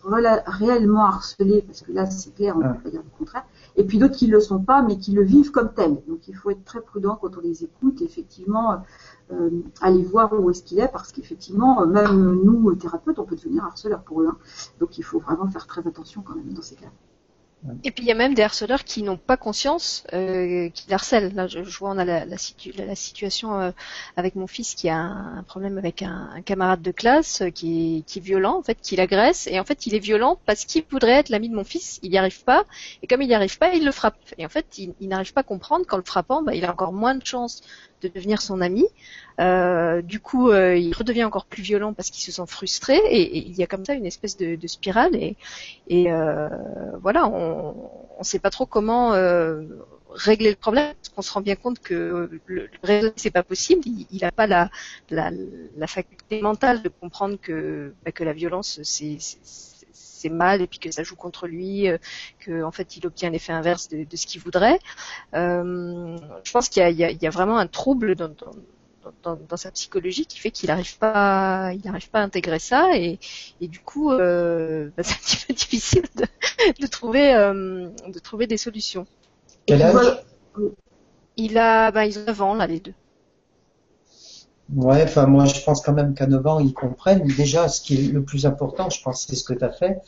réellement harcelés, parce que là c'est clair, on ne peut pas dire le contraire, et puis d'autres qui ne le sont pas, mais qui le vivent comme tel. Donc il faut être très prudent quand on les écoute, effectivement, euh, aller voir où est-ce qu'il est, parce qu'effectivement, même nous, thérapeutes, on peut devenir harceleurs pour eux. Hein. Donc il faut vraiment faire très attention quand même dans ces cas. Et puis il y a même des harceleurs qui n'ont pas conscience euh, harcèlent. Là, je, vois on a la, situation euh, avec mon fils qui a un, problème avec un, camarade de classe euh, qui, est, qui est violent, en fait, qui l'agresse. Et en fait, il est violent parce qu'il voudrait être l'ami de mon fils. Il n'y arrive pas. Et comme il n'y arrive pas, il le frappe. Et en fait, il, n'arrive pas à comprendre qu'en le frappant, bah, il a encore moins de chances de devenir son ami. Euh, du coup, euh, il redevient encore plus violent parce qu'il se sent frustré et, il y a comme ça une espèce de, spirale et, et euh, voilà, on ne sait pas trop comment régler le problème parce qu'on se rend bien compte que le, le c'est pas possible. Il n'a pas la, la, la, faculté mentale de comprendre que, bah, que la violence c'est c'est mal et puis que ça joue contre lui, euh, que en fait il obtient l'effet inverse de, ce qu'il voudrait. Euh, je pense qu'il y, a, vraiment un trouble dans, sa psychologie qui fait qu'il n'arrive pas, il n'arrive pas à intégrer ça et, du coup, euh, bah, c'est un petit peu difficile de, trouver, de trouver des solutions. Quel âge? Il a, bah, ils ont 9 ans là les deux. Ouais, enfin moi je pense quand même qu'à 9 ans ils comprennent. Déjà, ce qui est le plus important, je pense, c'est ce que tu as fait.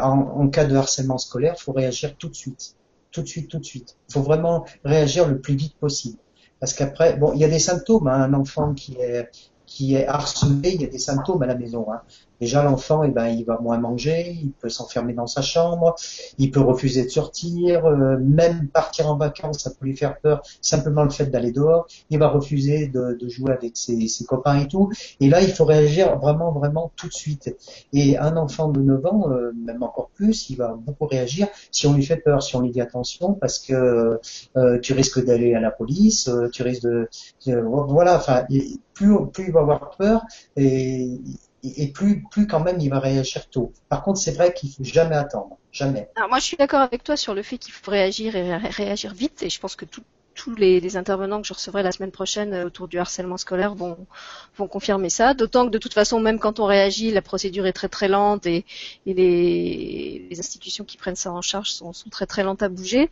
En, cas de harcèlement scolaire, il faut réagir tout de suite, tout de suite, tout de suite. Il faut vraiment réagir le plus vite possible. Parce qu'après, bon, il y a des symptômes. Hein. Un enfant qui est qui est harcelé, il y a des symptômes à la maison. Hein. Déjà, l'enfant, eh ben, il va moins manger, il peut s'enfermer dans sa chambre, il peut refuser de sortir, euh, même partir en vacances, ça peut lui faire peur, simplement le fait d'aller dehors. Il va refuser de, jouer avec ses, copains et tout. Et là, il faut réagir vraiment, vraiment tout de suite. Et un enfant de 9 ans, euh, même encore plus, il va beaucoup réagir si on lui fait peur, si on lui dit attention, parce que euh, tu risques d'aller à la police, tu risques de... voilà, enfin, plus, plus il va avoir peur, et et plus, plus quand même il va réagir tôt. Par contre, c'est vrai qu'il faut jamais attendre, jamais. Alors moi, je suis d'accord avec toi sur le fait qu'il faut réagir et réagir vite, et je pense que tout, tous les, intervenants que je recevrai la semaine prochaine euh, autour du harcèlement scolaire vont, confirmer ça. D'autant que de toute façon, même quand on réagit, la procédure est très très lente et, les, institutions qui prennent ça en charge sont, très très lentes à bouger.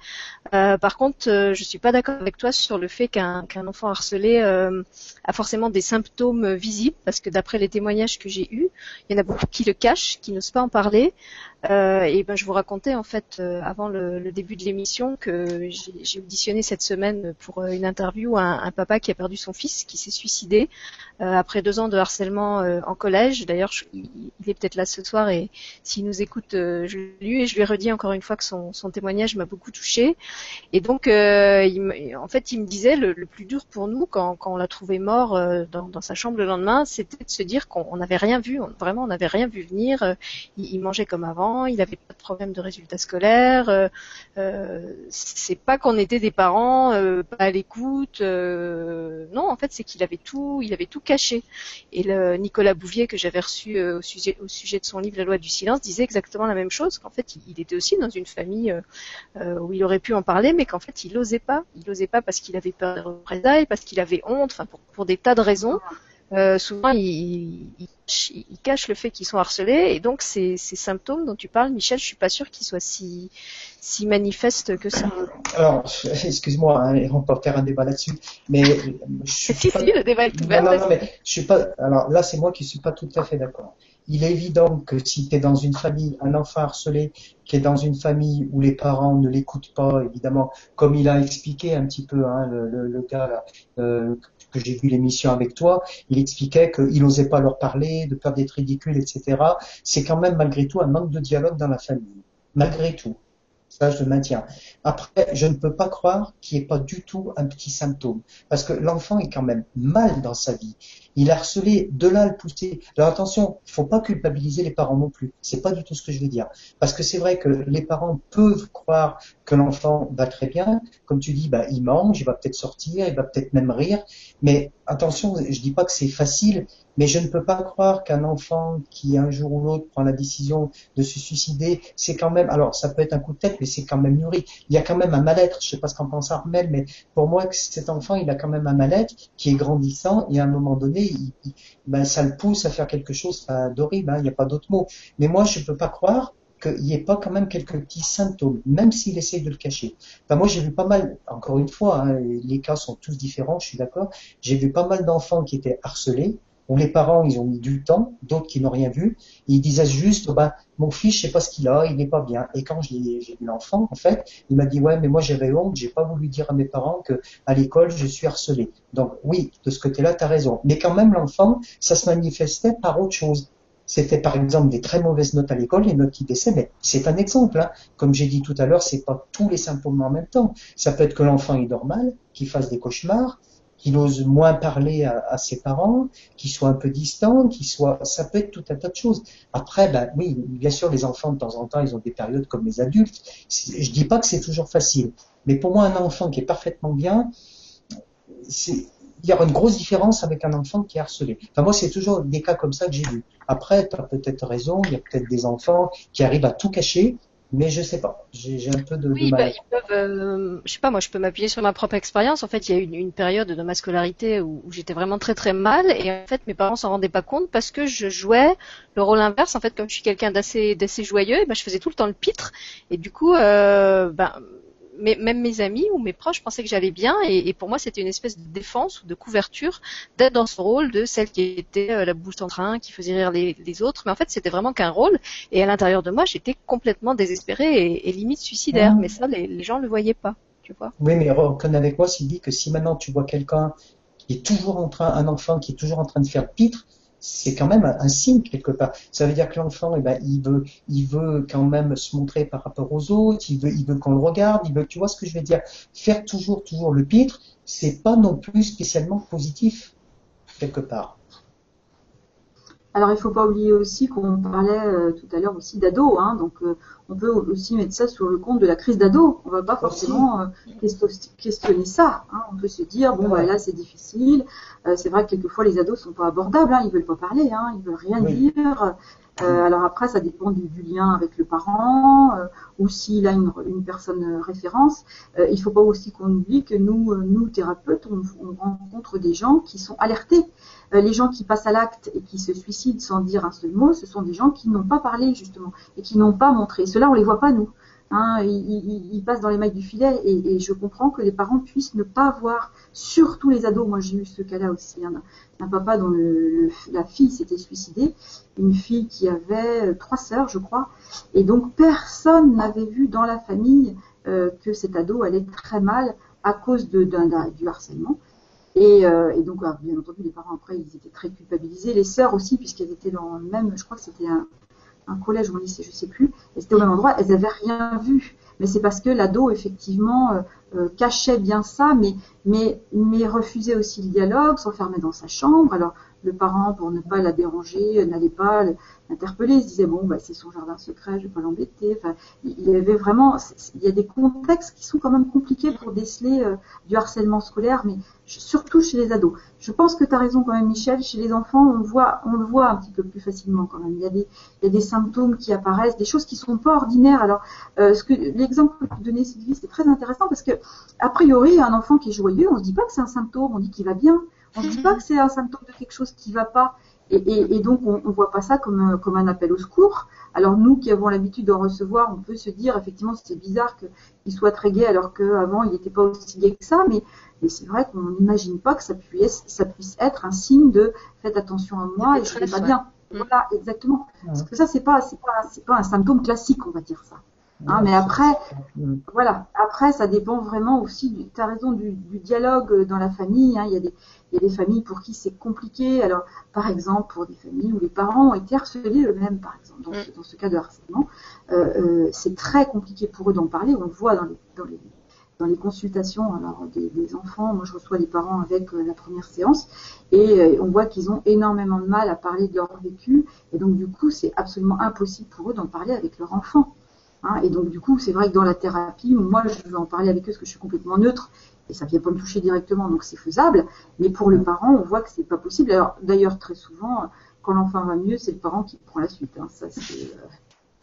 Euh, par contre, euh, je suis pas d'accord avec toi sur le fait qu'un enfant harcelé a forcément des symptômes visibles, parce que d'après les témoignages que j'ai eus, il y en a beaucoup qui le cachent, qui n'osent pas en parler. Euh, et ben je vous racontais en fait euh, avant le, le, début de l'émission que j'ai auditionné cette semaine pour euh, une interview un, un, papa qui a perdu son fils, qui s'est suicidé euh, après deux ans de harcèlement en collège. D'ailleurs, il, est peut-être là ce soir et s'il nous écoute, je lui et je lui ai redit encore une fois que son, son témoignage m'a beaucoup touché. Et donc, il, en fait, il me disait le, le plus dur pour nous quand, quand on l'a trouvé mort dans, dans, sa chambre le lendemain, c'était de se dire qu'on n'avait rien vu, vraiment on n'avait rien vu venir. il mangeait comme avant il n'avait pas de problème de résultats scolaires. Euh, euh, c'est pas qu'on était des parents euh, pas à l'écoute. Euh, non, en fait, c'est qu'il avait tout, il avait tout caché. Et Nicolas Bouvier que j'avais reçu au sujet de son livre La loi du silence disait exactement la même chose. Qu'en fait, il, était aussi dans une famille où il aurait pu en parler, mais qu'en fait, il n'osait pas. Il n'osait pas parce qu'il avait peur des représailles, parce qu'il avait honte, pour des tas de raisons. Euh, souvent ils, ils, cachent le fait qu'ils sont harcelés et donc ces, ces, symptômes dont tu parles, Michel, je suis pas sûre qu'ils soient si, si manifestes que ça. Alors, excuse-moi, hein, on peut faire un débat là-dessus, mais je suis si, pas... si, le débat est ouvert. Non, non, mais je suis pas. Alors là, c'est moi qui suis pas tout à fait d'accord. Il est évident que si tu es dans une famille, un enfant harcelé qui est dans une famille où les parents ne l'écoutent pas, évidemment, comme il a expliqué un petit peu, hein, le, le, le, gars là, euh, que j'ai vu l'émission avec toi, il expliquait qu'il n'osait pas leur parler, de peur d'être ridicule, etc. C'est quand même malgré tout un manque de dialogue dans la famille. Malgré tout. Ça, je le maintiens. Après, je ne peux pas croire qu'il n'y ait pas du tout un petit symptôme. Parce que l'enfant est quand même mal dans sa vie. Il a harcelé, de là le pousser. Alors attention, il faut pas culpabiliser les parents non plus. C'est pas du tout ce que je veux dire. Parce que c'est vrai que les parents peuvent croire que l'enfant va très bien. Comme tu dis, bah, il mange, il va peut-être sortir, il va peut-être même rire. Mais attention, je dis pas que c'est facile, mais je ne peux pas croire qu'un enfant qui un jour ou l'autre prend la décision de se suicider, c'est quand même, alors ça peut être un coup de tête, mais c'est quand même nourri. Il y a quand même un mal-être, je sais pas ce qu'en pense Armel, mais pour moi, cet enfant, il a quand même un mal-être qui est grandissant et à un moment donné, ben, ça le pousse à faire quelque chose d'horrible, hein, il n'y a pas d'autre mot. Mais moi, je ne peux pas croire qu'il n'y ait pas quand même quelques petits symptômes, même s'il essaye de le cacher. Enfin, moi, j'ai vu pas mal, encore une fois, hein, les cas sont tous différents, je suis d'accord, j'ai vu pas mal d'enfants qui étaient harcelés, où les parents, ils ont mis du temps, d'autres qui n'ont rien vu, ils disaient juste, bah, mon fils, je sais pas ce qu'il a, il n'est pas bien. Et quand j'ai vu l'enfant, en fait, il m'a dit, ouais, mais moi j'avais honte, j'ai pas voulu dire à mes parents que à l'école, je suis harcelé. Donc oui, de ce côté-là, tu as raison. Mais quand même, l'enfant, ça se manifestait par autre chose. C'était par exemple des très mauvaises notes à l'école, les notes qui baissaient, mais c'est un exemple. Hein. Comme j'ai dit tout à l'heure, c'est pas tous les symptômes en même temps. Ça peut être que l'enfant est normal, qu'il fasse des cauchemars, qu'il ose moins parler à, ses parents, qu'il soit un peu distant, qu'il soit, ça peut être tout un tas de choses. Après, ben oui, bien sûr, les enfants de temps en temps, ils ont des périodes comme les adultes. Je dis pas que c'est toujours facile, mais pour moi, un enfant qui est parfaitement bien, il y aura une grosse différence avec un enfant qui est harcelé. Enfin, moi, c'est toujours des cas comme ça que j'ai vu. Après, tu as peut-être raison, il y a peut-être des enfants qui arrivent à tout cacher, mais je sais pas. J'ai un peu de, oui, bah, ils peuvent. Euh, je sais pas, moi, je peux m'appuyer sur ma propre expérience. En fait, il y a eu une, une période de ma scolarité où, où j'étais vraiment très très mal, et en fait, mes parents s'en rendaient pas compte parce que je jouais le rôle inverse. En fait, comme je suis quelqu'un d'assez d'assez joyeux, ben, je faisais tout le temps le pitre, et du coup, euh, ben même mes amis ou mes proches pensaient que j'allais bien et, pour moi c'était une espèce de défense ou de couverture d'être dans ce rôle de celle qui était euh, la bouche en train, qui faisait rire les, autres. Mais en fait c'était vraiment qu'un rôle et à l'intérieur de moi j'étais complètement désespérée et, limite suicidaire. Mmh. Mais ça les, les gens le voyaient pas, tu vois. Oui, mais reconnais avec moi Sylvie que si maintenant tu vois quelqu'un qui est toujours en train, un enfant qui est toujours en train de faire pitre, c'est quand même un, signe quelque part. Ça veut dire que l'enfant, eh ben, il veut, il veut quand même se montrer par rapport aux autres. Il veut, il veut qu'on le regarde. Il veut, tu vois ce que je veux dire? Faire toujours, toujours le pitre, c'est pas non plus spécialement positif quelque part. Alors il ne faut pas oublier aussi qu'on parlait euh, tout à l'heure aussi d'ado, hein, donc euh, on peut aussi mettre ça sur le compte de la crise d'ado. On ne va pas forcément euh, questionner ça. Hein. On peut se dire bon bah, là c'est difficile. c'est vrai que quelquefois les ados sont pas abordables, hein, ils veulent pas parler, hein, ils veulent rien dire. Alors après ça dépend du, lien avec le parent ou s'il a une, une personne référence. il ne faut pas aussi qu'on oublie que nous, nous thérapeutes, on, on rencontre des gens qui sont alertés euh, les gens qui passent à l'acte et qui se suicident sans dire un seul mot, ce sont des gens qui n'ont pas parlé justement et qui n'ont pas montré. Cela, on les voit pas nous. Hein, ils, passent dans les mailles du filet et, je comprends que les parents puissent ne pas voir, surtout les ados. Moi, j'ai eu ce cas-là aussi, hein, un papa dont la fille s'était suicidée, une fille qui avait euh, trois sœurs, je crois, et donc personne n'avait vu dans la famille euh, que cet ado allait très mal à cause du harcèlement. Et, euh, et donc, bien entendu, les parents après, ils étaient très culpabilisés. Les sœurs aussi, puisqu'elles étaient dans le même, je crois que c'était un, un, collège ou un lycée, je sais plus. Elles étaient au même endroit. Elles n'avaient rien vu. Mais c'est parce que l'ado, effectivement, euh, euh, cachait bien ça, mais, mais, mais refusait aussi le dialogue, s'enfermait dans sa chambre. Alors, le parent, pour ne pas la déranger, n'allait pas l'interpeller. Il se disait bon, bah, c'est son jardin secret, je vais pas l'embêter. Enfin, il y avait vraiment, il y a des contextes qui sont quand même compliqués pour déceler euh, du harcèlement scolaire, mais surtout chez les ados. Je pense que tu as raison quand même, Michel. Chez les enfants, on voit, on le voit un petit peu plus facilement quand même. Il y a des, il y a des symptômes qui apparaissent, des choses qui sont pas ordinaires. Alors, euh, ce que l'exemple que tu donnais, Sylvie, c'est très intéressant parce que a priori, un enfant qui est joyeux, on se dit pas que c'est un symptôme, on dit qu'il va bien On ne dit pas que c'est un symptôme de quelque chose qui ne va pas. Et, donc, on ne voit pas ça comme, comme un appel au secours. Alors nous qui avons l'habitude d'en recevoir, on peut se dire effectivement c'est bizarre qu'il soit très gai alors qu'avant il n'était pas aussi gai que ça, mais, mais c'est vrai qu'on n'imagine pas que ça puisse, ça puisse être un signe de faites attention à moi et je ne vais pas bien. Mm. Voilà, exactement. Parce que ça c'est pas c'est pas c'est pas un symptôme classique, on va dire ça. Hein, mais après, voilà. Après, ça dépend vraiment aussi. Tu as raison du, du, dialogue dans la famille. Hein. Il y a des il y a des familles pour qui c'est compliqué. Alors, par exemple, pour des familles où les parents ont été harcelés eux-mêmes, par exemple, dans, ce, mm. dans ce cas de harcèlement, euh, euh, c'est très compliqué pour eux d'en parler. On le voit dans les, dans les, dans les consultations alors, des, des, enfants. Moi, je reçois les parents avec euh, la première séance et euh, on voit qu'ils ont énormément de mal à parler de leur vécu. Et donc, du coup, c'est absolument impossible pour eux d'en parler avec leur enfant. Hein, et donc, du coup, c'est vrai que dans la thérapie, moi, je veux en parler avec eux parce que je suis complètement neutre et ça vient pas me toucher directement, donc c'est faisable. Mais pour le parent, on voit que c'est pas possible. Alors d'ailleurs, très souvent, quand l'enfant va mieux, c'est le parent qui prend la suite. Hein. Ça, c'est,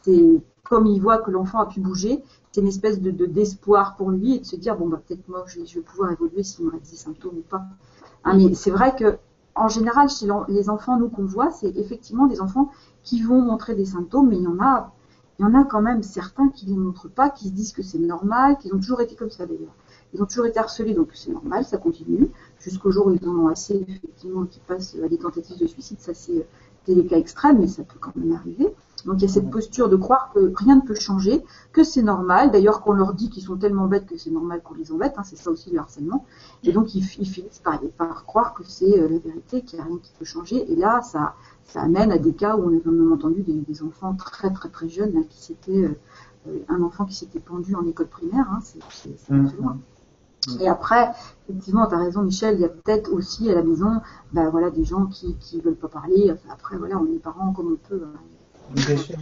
euh, comme il voit que l'enfant a pu bouger, c'est une espèce de, d'espoir pour lui et de se dire bon bah peut-être moi je, vais pouvoir évoluer s'il me reste des symptômes ou pas. Hein, mais c'est vrai que en général, chez les enfants, nous qu'on voit, c'est effectivement des enfants qui vont montrer des symptômes, mais il y en a, il y en a quand même certains qui ne les montrent pas, qui se disent que c'est normal, qu'ils ont toujours été comme ça d'ailleurs. Ils ont toujours été harcelés, donc c'est normal, ça continue, jusqu'au jour où ils en ont assez, effectivement, qui passent à des tentatives de suicide. Ça, c'est des cas extrêmes, mais ça peut quand même arriver. Donc il y a cette posture de croire que rien ne peut changer, que c'est normal. D'ailleurs, qu'on leur dit qu'ils sont tellement bêtes que c'est normal qu'on les embête. Hein, c'est ça aussi le harcèlement. Et donc ils, finissent par, par, croire que c'est euh, la vérité, qu'il n'y a rien qui peut changer. Et là, ça, ça amène à des cas où on a même entendu des, enfants très très très jeunes qui s'étaient euh, un enfant qui s'était pendu en école primaire. Hein, c'est mmh. loin. Et après, effectivement, tu as raison, Michel, il y a peut-être aussi à la maison ben, voilà, des gens qui ne veulent pas parler. après, voilà, on est parents comme on peut. Hein. Bien sûr.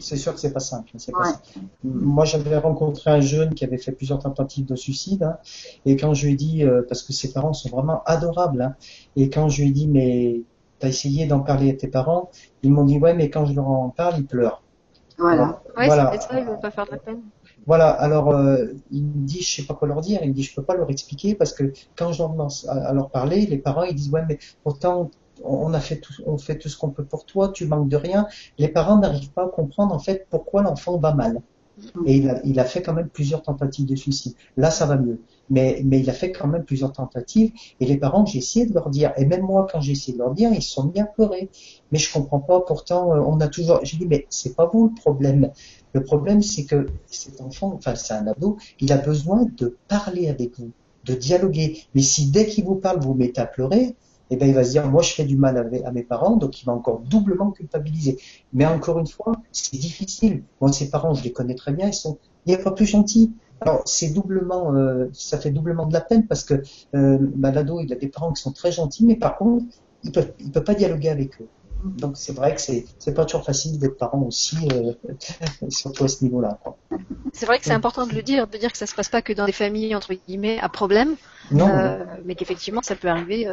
C'est sûr que c'est pas simple. Pas simple. Moi, j'avais rencontré un jeune qui avait fait plusieurs tentatives de suicide, hein, et quand je lui ai dit, euh, parce que ses parents sont vraiment adorables, hein, et quand je lui ai dit, mais tu as essayé d'en parler à tes parents, ils m'ont dit, ouais, mais quand je leur en parle, ils pleurent. Voilà. ouais, voilà. ça, ils vont pas faire de la peine. Voilà, alors euh, il me dit, je sais pas quoi leur dire, il me dit, je peux pas leur expliquer parce que quand je leur commence à, leur parler, les parents ils disent, ouais, mais pourtant on a fait tout, on fait tout ce qu'on peut pour toi, tu manques de rien. Les parents n'arrivent pas à comprendre en fait pourquoi l'enfant va mal. Et il a, il a fait quand même plusieurs tentatives de suicide. Là, ça va mieux. Mais, mais il a fait quand même plusieurs tentatives. Et les parents, j'ai essayé de leur dire. Et même moi, quand j'ai essayé de leur dire, ils se sont bien pleurés. Mais je comprends pas. Pourtant, euh, on a toujours. J'ai dit, mais c'est pas vous le problème. Le problème, c'est que cet enfant, enfin c'est un ado, il a besoin de parler avec vous, de dialoguer. Mais si dès qu'il vous parle, vous, vous mettez à pleurer, eh ben il va se dire, moi je fais du mal à, mes parents, donc il va encore doublement culpabiliser. Mais encore une fois, c'est difficile. Moi, ses parents, je les connais très bien, ils sont, il plus gentils. Alors c'est doublement, euh, ça fait doublement de la peine parce que euh, l'ado, il a des parents qui sont très gentils, mais par contre, il peut, il peut pas dialoguer avec eux. Donc c'est vrai que c'est pas toujours facile d'être parent aussi, euh, surtout à ce niveau-là. C'est vrai que c'est important de le dire, de dire que ça se passe pas que dans des familles entre guillemets à problème, euh, mais qu'effectivement ça peut arriver euh,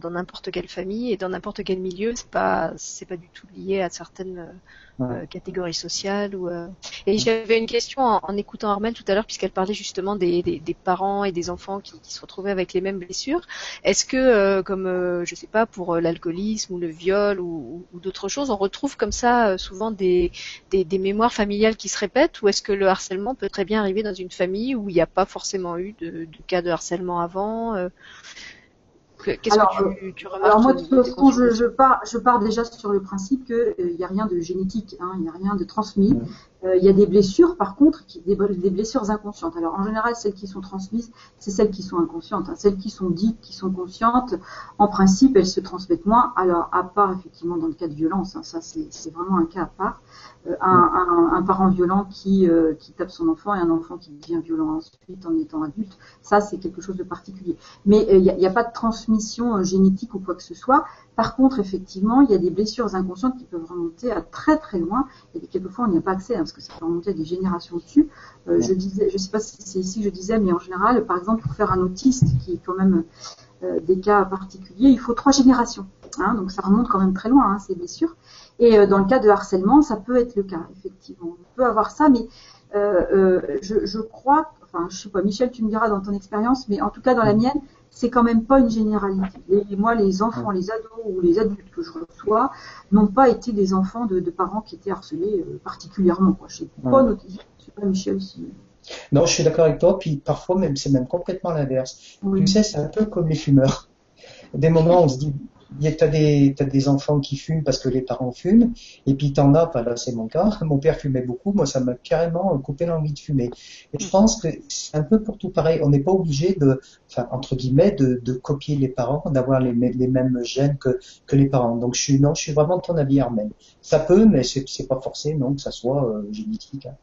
dans n'importe quelle famille et dans n'importe quel milieu. C'est pas c'est pas du tout lié à certaines euh, catégorie sociale. Ou, Et j'avais une question en, écoutant Armel tout à l'heure, puisqu'elle parlait justement des, des, parents et des enfants qui, qui, se retrouvaient avec les mêmes blessures. Est-ce que, comme, je sais pas, pour l'alcoolisme ou le viol ou, ou, d'autres choses, on retrouve comme ça souvent des, des, des, mémoires familiales qui se répètent, ou est-ce que le harcèlement peut très bien arriver dans une famille où il n'y a pas forcément eu de, de cas de harcèlement avant Qu'est-ce que tu, tu remarques Alors moi, de toute façon, je, je, pars, je pars déjà sur le principe qu'il n'y euh, a rien de génétique, hein, il n'y a rien de transmis. Euh, il y a des blessures, par contre, des, blessures inconscientes. Alors en général, celles qui sont transmises, c'est celles qui sont inconscientes. Hein. Celles qui sont dites, qui sont conscientes, en principe, elles se transmettent moins. Alors à part effectivement dans le cas de violence, hein, ça c'est vraiment un cas à part. Euh, un, parent violent qui, euh, qui tape son enfant et un enfant qui devient violent ensuite en étant adulte, ça c'est quelque chose de particulier. Mais il n'y a, a, pas de transmission génétique ou quoi que ce soit. Par contre, effectivement, il y a des blessures inconscientes qui peuvent remonter à très très loin et quelquefois on n'y a pas accès. Hein, parce que ça peut remonter des générations dessus. Euh, je disais, je sais pas si c'est ici que je disais, mais en général, par exemple, pour faire un autiste, qui est quand même euh, des cas particuliers, il faut trois générations. Hein, donc ça remonte quand même très loin, hein, ces blessures. Et euh, dans le cas de harcèlement, ça peut être le cas, effectivement. On peut avoir ça, mais je, je, crois, enfin, je sais pas, Michel, tu me diras dans ton expérience, mais en tout cas dans la mienne, c'est quand même pas une généralité. Et moi, les enfants, les ados ou les adultes que je reçois n'ont pas été des enfants de, parents qui étaient harcelés euh, particulièrement. Quoi. Je sais pas sais pas Michel si. Non, je suis d'accord avec toi. Puis parfois même, c'est même complètement l'inverse. Tu sais, c'est un peu comme les fumeurs. Des moments, on se dit, tu as des, des enfants qui fument parce que les parents fument, et puis t'en as, enfin là c'est mon cas, mon père fumait beaucoup, moi ça m'a carrément coupé l'envie de fumer. Et je pense que c'est un peu pour tout pareil, on n'est pas obligé de, enfin entre guillemets, de, de copier les parents, d'avoir les, les, mêmes gènes que, que les parents. Donc je suis, non, je suis vraiment de ton avis Armel. Ça peut, mais c'est pas forcé, non, que ça soit euh, génétique. Hein.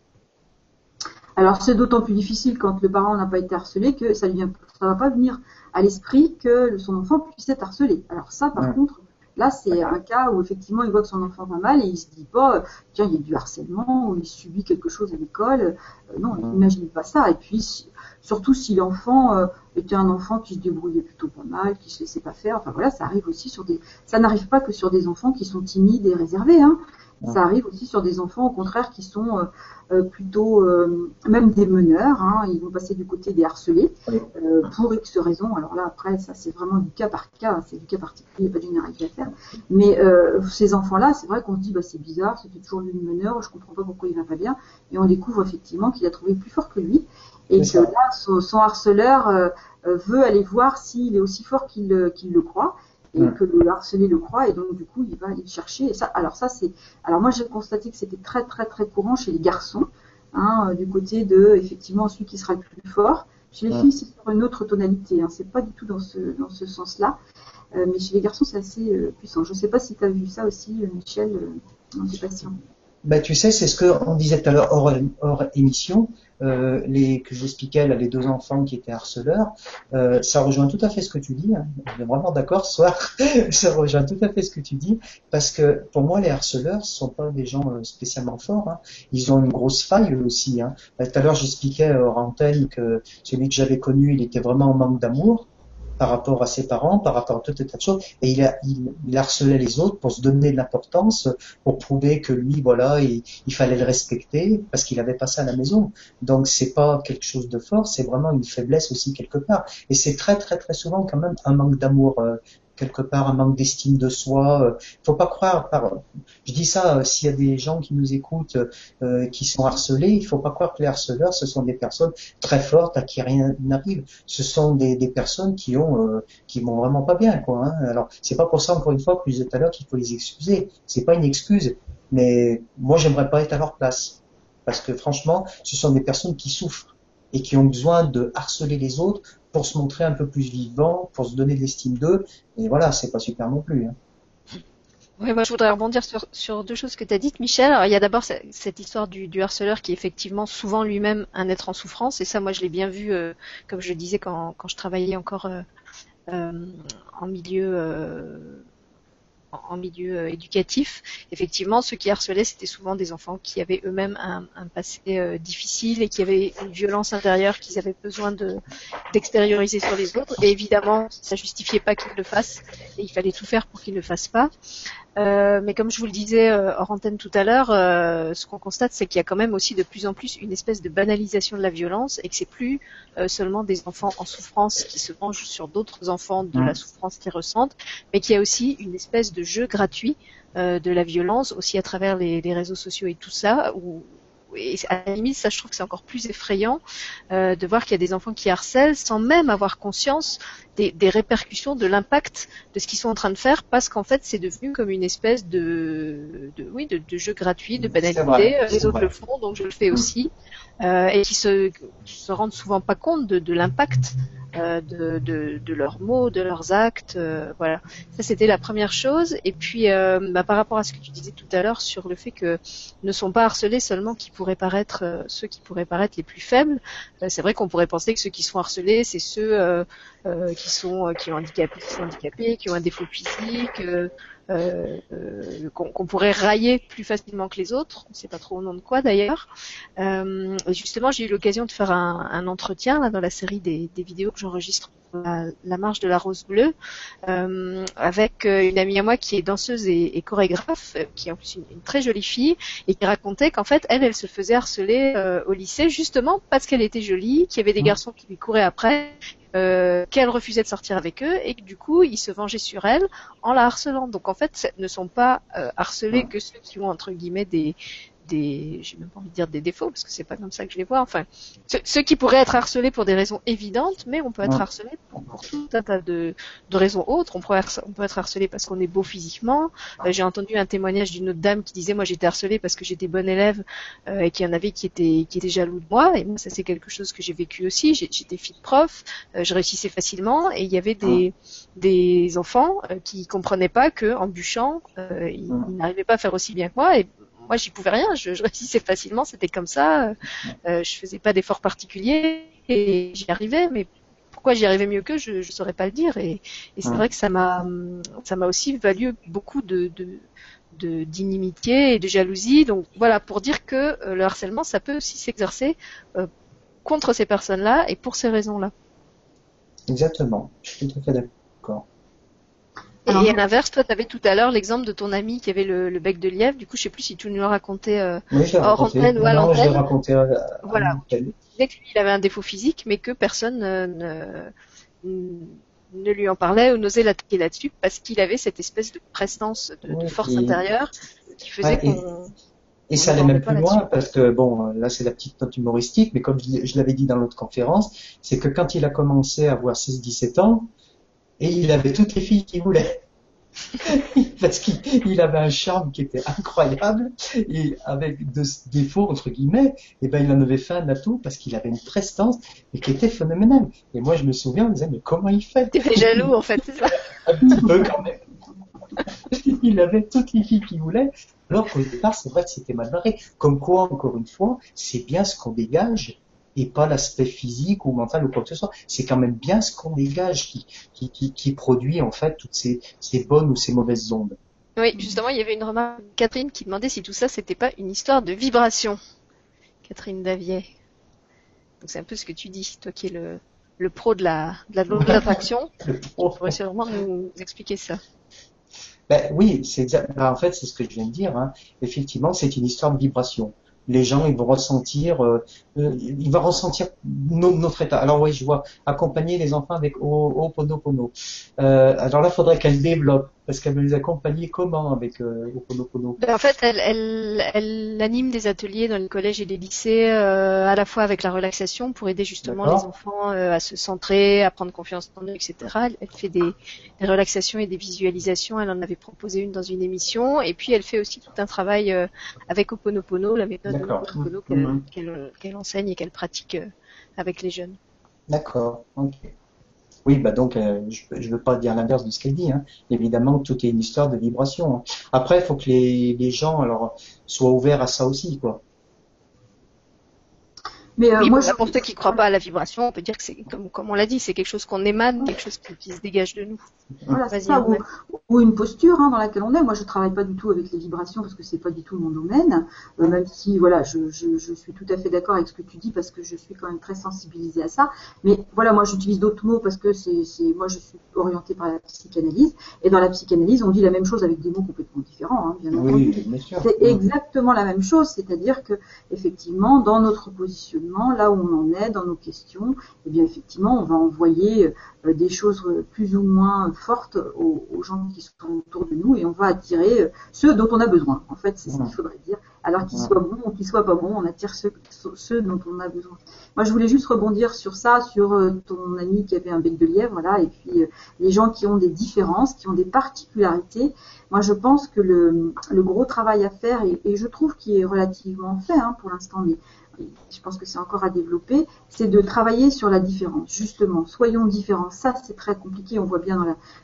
Alors c'est d'autant plus difficile quand le parent n'a pas été harcelé que ça ne ça va pas venir à l'esprit que son enfant puisse être harcelé. Alors ça, par contre, là, c'est un cas où effectivement, il voit que son enfant va mal et il se dit pas, tiens, il y a du harcèlement ou il subit quelque chose à l'école. Euh, non, il n'imagine pas ça. Et puis, surtout si l'enfant euh, était un enfant qui se débrouillait plutôt pas mal, qui se laissait pas faire. Enfin voilà, ça arrive aussi sur des, ça n'arrive pas que sur des enfants qui sont timides et réservés. Hein. Ça arrive aussi sur des enfants, au contraire, qui sont euh, euh, plutôt euh, même des meneurs. Hein, ils vont passer du côté des harcelés pour X raisons. Alors là, après, ça c'est vraiment du cas par cas, c'est du cas particulier, pas de généralité à faire. Mais ces enfants-là, c'est vrai qu'on se dit, bah, c'est bizarre, c'était toujours lui le meneur, je comprends pas pourquoi il va pas bien. Et on découvre effectivement qu'il a trouvé plus fort que lui. Et que là, son, harceleur veut aller voir s'il est aussi fort qu'il le croit et que le harcelé le croit et donc du coup il va il chercher. Et ça alors ça c'est alors moi j'ai constaté que c'était très très très courant chez les garçons hein, euh, du côté de effectivement celui qui sera le plus fort. Chez les filles c'est sur une autre tonalité hein, c'est pas du tout dans ce dans ce sens là euh, mais chez les garçons c'est assez euh, puissant. Je sais pas si tu as vu ça aussi Michel dans tes patients bah, tu sais, c'est ce qu'on disait tout à l'heure hors, hors, émission, euh, les, que j'expliquais là, les deux enfants qui étaient harceleurs. Euh, ça rejoint tout à fait ce que tu dis. Hein. On est vraiment d'accord soir. ça rejoint tout à fait ce que tu dis. Parce que pour moi, les harceleurs, ce sont pas des gens euh, spécialement forts. Hein. Ils ont une grosse faille eux aussi. Hein. Bah, tout à l'heure, j'expliquais hors antenne que celui que j'avais connu, il était vraiment en manque d'amour par rapport à ses parents, par rapport à tout un tas de choses, et il, a, il, harcelait les autres pour se donner de l'importance, pour prouver que lui, voilà, il, il fallait le respecter parce qu'il avait pas ça à la maison. Donc c'est pas quelque chose de fort, c'est vraiment une faiblesse aussi quelque part. Et c'est très très très souvent quand même un manque d'amour euh, quelque part un manque d'estime de soi. Euh, faut pas croire. Je dis ça euh, s'il y a des gens qui nous écoutent euh, qui sont harcelés, il faut pas croire que les harceleurs ce sont des personnes très fortes à qui rien n'arrive. Ce sont des, personnes qui ont qui vont vraiment pas bien quoi. Hein. Alors c'est pas pour ça encore une fois je disais tout à l'heure qu'il faut les excuser. C'est pas une excuse, mais moi j'aimerais pas être à leur place parce que franchement ce sont des personnes qui souffrent et qui ont besoin de harceler les autres pour se montrer un peu plus vivant, pour se donner de l'estime d'eux. Et voilà, c'est pas super non plus. Hein. Oui, moi je voudrais rebondir sur, deux choses que tu as dites, Michel. Alors, il y a d'abord cette histoire du, harceleur qui est effectivement souvent lui-même un être en souffrance, et ça, moi je l'ai bien vu, euh, comme je le disais quand, quand je travaillais encore euh, euh, en milieu en milieu euh, éducatif, effectivement, ceux qui harcelaient, c'était souvent des enfants qui avaient eux-mêmes un, passé euh, difficile et qui avaient une violence intérieure qu'ils avaient besoin de d'extérioriser sur les autres. Et évidemment, ça justifiait pas qu'ils le fassent et il fallait tout faire pour qu'ils ne le fassent pas. Euh, mais comme je vous le disais euh, hors antenne tout à l'heure, euh, ce qu'on constate, c'est qu'il y a quand même aussi de plus en plus une espèce de banalisation de la violence et que c'est plus seulement des enfants en souffrance qui se vengent sur d'autres enfants de la souffrance qu'ils ressentent, mais qu'il y a aussi une espèce de jeu gratuit de la violence aussi à travers les, les réseaux sociaux et tout ça, où, et à la limite, ça, je trouve que c'est encore plus effrayant euh, de voir qu'il y a des enfants qui harcèlent sans même avoir conscience des, des répercussions, de l'impact de ce qu'ils sont en train de faire, parce qu'en fait, c'est devenu comme une espèce de, de oui, de, de, jeu gratuit, de banalité. Les autres le font, donc je le fais aussi, euh, et qui se, se rendent souvent pas compte de, de l'impact euh, de, de, de, leurs mots, de leurs actes. Euh, voilà, ça c'était la première chose. Et puis, euh, bah, par rapport à ce que tu disais tout à l'heure sur le fait que ne sont pas harcelés seulement qui pourraient paraître ceux qui pourraient paraître les plus faibles. c'est vrai qu'on pourrait penser que ceux qui sont harcelés, c'est ceux qui sont qui ont handicapé, qui sont handicapés, qui ont un défaut physique. Euh, euh, qu'on pourrait railler plus facilement que les autres. On ne sait pas trop au nom de quoi d'ailleurs. Euh, justement, j'ai eu l'occasion de faire un, un, entretien là dans la série des, des vidéos que j'enregistre la, la, marche de la rose bleue euh, avec euh, une amie à moi qui est danseuse et, et chorégraphe, qui est en plus une, une, très jolie fille et qui racontait qu'en fait elle, elle se faisait harceler au lycée justement parce qu'elle était jolie, qu'il y avait des mmh. garçons qui lui couraient après euh, qu'elle refusait de sortir avec eux et que du coup ils se vengeaient sur elle en la harcelant. Donc en fait, ce ne sont pas euh, harcelés que ceux qui ont entre guillemets des des, j'ai même pas envie de dire des défauts parce que c'est pas comme ça que je les vois. Enfin, ceux, qui pourraient être harcelés pour des raisons évidentes, mais on peut être harcelé pour, tout un tas de, de raisons autres. On, pourrait, on peut être harcelé parce qu'on est beau physiquement. Euh, j'ai entendu un témoignage d'une autre dame qui disait moi j'étais harcelée parce que j'étais bonne élève euh, et qu'il y en avait qui étaient qui étaient jaloux de moi. Et moi ça c'est quelque chose que j'ai vécu aussi. J'étais fille de prof, euh, je réussissais facilement et il y avait des des enfants qui comprenaient pas que en bûchant ils, ils n'arrivaient pas à faire aussi bien que moi et moi j'y pouvais rien, je, je réussissais facilement, c'était comme ça, euh, je faisais pas d'efforts particuliers et j'y arrivais, mais pourquoi j'y arrivais mieux que je ne saurais pas le dire. Et, et c'est vrai que ça m'a ça m'a aussi valu beaucoup de, de d'inimitié et de jalousie. Donc voilà, pour dire que euh, le harcèlement, ça peut aussi s'exercer euh, contre ces personnes-là et pour ces raisons-là. Exactement, je suis tout à fait d'accord. Et, à l'inverse, toi, tu avais tout à l'heure l'exemple de ton ami qui avait le, bec de lièvre. Du coup, je sais plus si tu nous l'as raconté euh, hors antenne ou à l'antenne. raconté à, voilà. Il disait que lui, il avait un défaut physique, mais que personne ne, ne, lui en parlait ou n'osait l'attaquer là-dessus parce qu'il avait cette espèce de prestance, de, force intérieure qui faisait qu'on... Et ça allait même plus loin parce que bon, là c'est la petite note humoristique, mais comme je l'avais dit dans l'autre conférence, c'est que quand il a commencé à avoir 16-17 ans, et il avait toutes les filles qu'il voulait. Parce qu'il avait un charme qui était incroyable et avec des défauts entre guillemets, et eh ben il en avait fait un atout parce qu'il avait une prestance et qui était phénoménale. Et moi je me souviens, on me disait mais comment il fait? T'es jaloux en fait, c'est ça Un petit peu quand même. il avait toutes les filles qu'il voulait, alors qu'au départ c'est vrai que c'était mal barré. Comme quoi, encore une fois, c'est bien ce qu'on dégage et pas l'aspect physique ou mental ou quoi que ce soit. C'est quand même bien ce qu'on dégage qui, qui, qui, qui, produit en fait toutes ces, ces bonnes ou ces mauvaises ondes. Oui, justement, il y avait une remarque de Catherine qui demandait si tout ça c'était pas une histoire de vibration. Catherine Davier. Donc c'est un peu ce que tu dis, toi qui es le, le pro de la de la loi d'attraction. tu pourrais sûrement nous expliquer ça. Ben, oui, c'est ben, en fait c'est ce que je viens de dire. Hein. Effectivement, c'est une histoire de vibration les gens ils vont ressentir, euh, euh ils vont ressentir notre état. Alors oui, je vois accompagner les enfants avec Ho'oponopono. Euh, alors là, il faudrait qu'elle développe parce qu'elle veut les accompagner comment avec euh, Oponopono ben, En fait, elle, elle, elle, anime des ateliers dans les collèges et les lycées, euh, à la fois avec la relaxation pour aider justement les enfants euh, à se centrer, à prendre confiance en eux, etc. Elle, fait des, des, relaxations et des visualisations. Elle en avait proposé une dans une émission, et puis elle fait aussi tout un travail euh, avec Oponopono, la méthode Oponopono mhm. qu'elle enseigne et qu'elle pratique avec les jeunes. D'accord. ok. Oui, bah donc euh, je ne veux pas dire l'inverse de ce qu'elle dit. Hein. Évidemment, tout est une histoire de vibration. Hein. Après, il faut que les, les gens alors soient ouverts à ça aussi, quoi. Mais euh, moi, pour ceux qui ne croient pas à la vibration, on peut dire que c'est comme, comme on l'a dit, c'est quelque chose qu'on émane, quelque chose qui, se dégage de nous. Voilà, c'est ça, ou, une posture hein, dans laquelle on est. Moi, je travaille pas du tout avec les vibrations parce que c'est pas du tout mon domaine. Euh, même si, voilà, je, je, je, suis tout à fait d'accord avec ce que tu dis parce que je suis quand même très sensibilisée à ça. Mais voilà, moi, j'utilise d'autres mots parce que c'est, moi, je suis orientée par la psychanalyse. Et dans la psychanalyse, on dit la même chose avec des mots complètement différents, hein, bien entendu. C'est exactement la même chose, c'est-à-dire que effectivement, dans notre positionnement là où on en est dans nos questions, eh bien effectivement, on va envoyer euh, des choses plus ou moins fortes aux, gens qui sont autour de nous et on va attirer euh, ceux dont on a besoin. En fait, c'est ce qu'il faudrait dire. Alors qu'ils soient bons ou qu'ils soient pas bons, on attire ceux, ceux, dont on a besoin. Moi, je voulais juste rebondir sur ça, sur euh, ton ami qui avait un bec de lièvre, là, et puis les gens qui ont des différences, qui ont des particularités. Moi, je pense que le, gros travail à faire, et, je trouve qu'il est relativement fait hein, pour l'instant, mais je pense que c'est encore à développer, c'est de travailler sur la différence. Justement, soyons différents. Ça, c'est très compliqué. On voit bien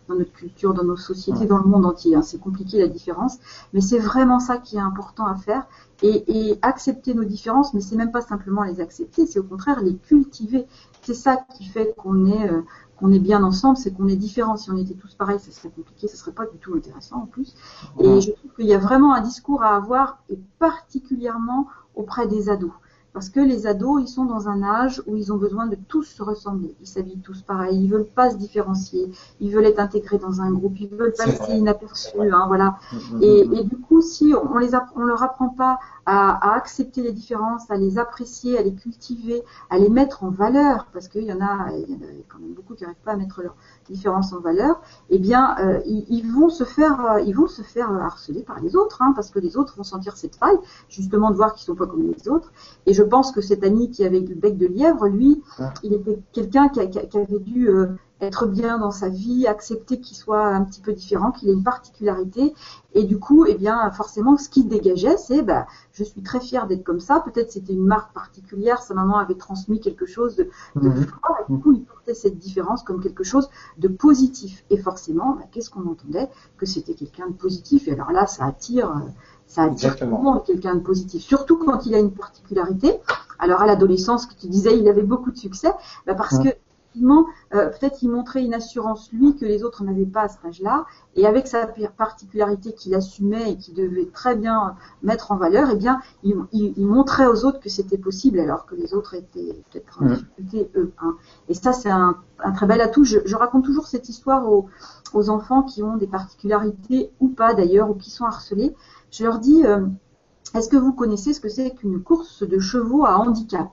dans, notre culture, dans nos sociétés, dans le monde entier. Hein. C'est compliqué la différence, mais c'est vraiment ça qui est important à faire. Et, accepter nos différences, mais c'est même pas simplement les accepter, c'est au contraire les cultiver. C'est ça qui fait qu'on est euh, qu'on est bien ensemble, c'est qu'on est différents. Si on était tous pareils, ça serait compliqué, ça serait pas du tout intéressant en plus. Et je trouve qu'il y a vraiment un discours à avoir, et particulièrement auprès des ados. Parce que les ados, ils sont dans un âge où ils ont besoin de tous se ressembler. Ils s'habillent tous pareil, ils veulent pas se différencier, ils veulent être intégrés dans un groupe, ils veulent passer inaperçus, hein, voilà. Mm, mm, et, mm, et, du coup, coup, si on les on leur apprend pas à, à, accepter les différences, à les apprécier, à les cultiver, à les mettre en valeur, parce qu'il y en a, il y en a quand même beaucoup qui n'arrivent pas à mettre leurs différences en valeur, eh bien, euh, ils, ils, vont se faire, euh, ils vont se faire harceler par les autres, hein, parce que les autres vont sentir cette faille, justement de voir qu'ils sont pas comme les autres. Et je pense que cet ami qui avait le bec de lièvre, lui, il était quelqu'un qui, qui, qui, avait dû euh, être bien dans sa vie, accepter qu'il soit un petit peu différent, qu'il ait une particularité. Et du coup, eh bien, forcément, ce qu'il dégageait, c'est, bah, je suis très fière d'être comme ça. Peut-être c'était une marque particulière, sa maman avait transmis quelque chose de, de mmh. fort, et du coup, il portait cette différence comme quelque chose de positif. Et forcément, bah, qu'est-ce qu'on entendait? Que c'était quelqu'un de positif. Et alors là, ça attire, ça attire tout le monde, quelqu'un de positif. Surtout quand il a une particularité. Alors à l'adolescence, que tu disais, il avait beaucoup de succès, bah, parce que effectivement, euh, peut-être il montrait une assurance, lui, que les autres n'avaient pas à cet âge-là, et avec sa particularité qu'il assumait et qu'il devait très bien mettre en valeur, eh bien, il, il, il montrait aux autres que c'était possible, alors que les autres étaient peut-être en difficulté, eux. Hein. Et ça, c'est un, un, très bel atout. Je, je, raconte toujours cette histoire aux, aux, enfants qui ont des particularités, ou pas d'ailleurs, ou qui sont harcelés. Je leur dis, euh, est-ce que vous connaissez ce que c'est qu'une course de chevaux à handicap?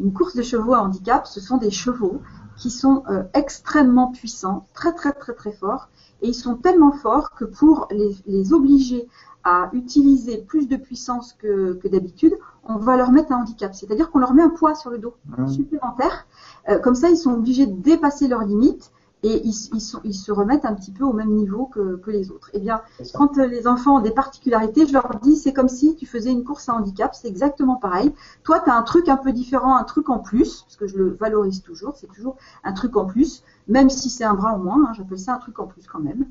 Une course de chevaux à handicap, ce sont des chevaux qui sont euh, extrêmement puissants, très très très très forts, et ils sont tellement forts que pour les, les obliger à utiliser plus de puissance que, que d'habitude, on va leur mettre un handicap, c'est-à-dire qu'on leur met un poids sur le dos mmh. supplémentaire. Euh, comme ça, ils sont obligés de dépasser leurs limites et ils, ils, sont, ils, se remettent un petit peu au même niveau que, que les autres. Eh bien, quand euh, les enfants ont des particularités, je leur dis, c'est comme si tu faisais une course à handicap, c'est exactement pareil. Toi, tu as un truc un peu différent, un truc en plus, parce que je le valorise toujours, c'est toujours un truc en plus, même si c'est un bras en moins, hein, j'appelle ça un truc en plus quand même.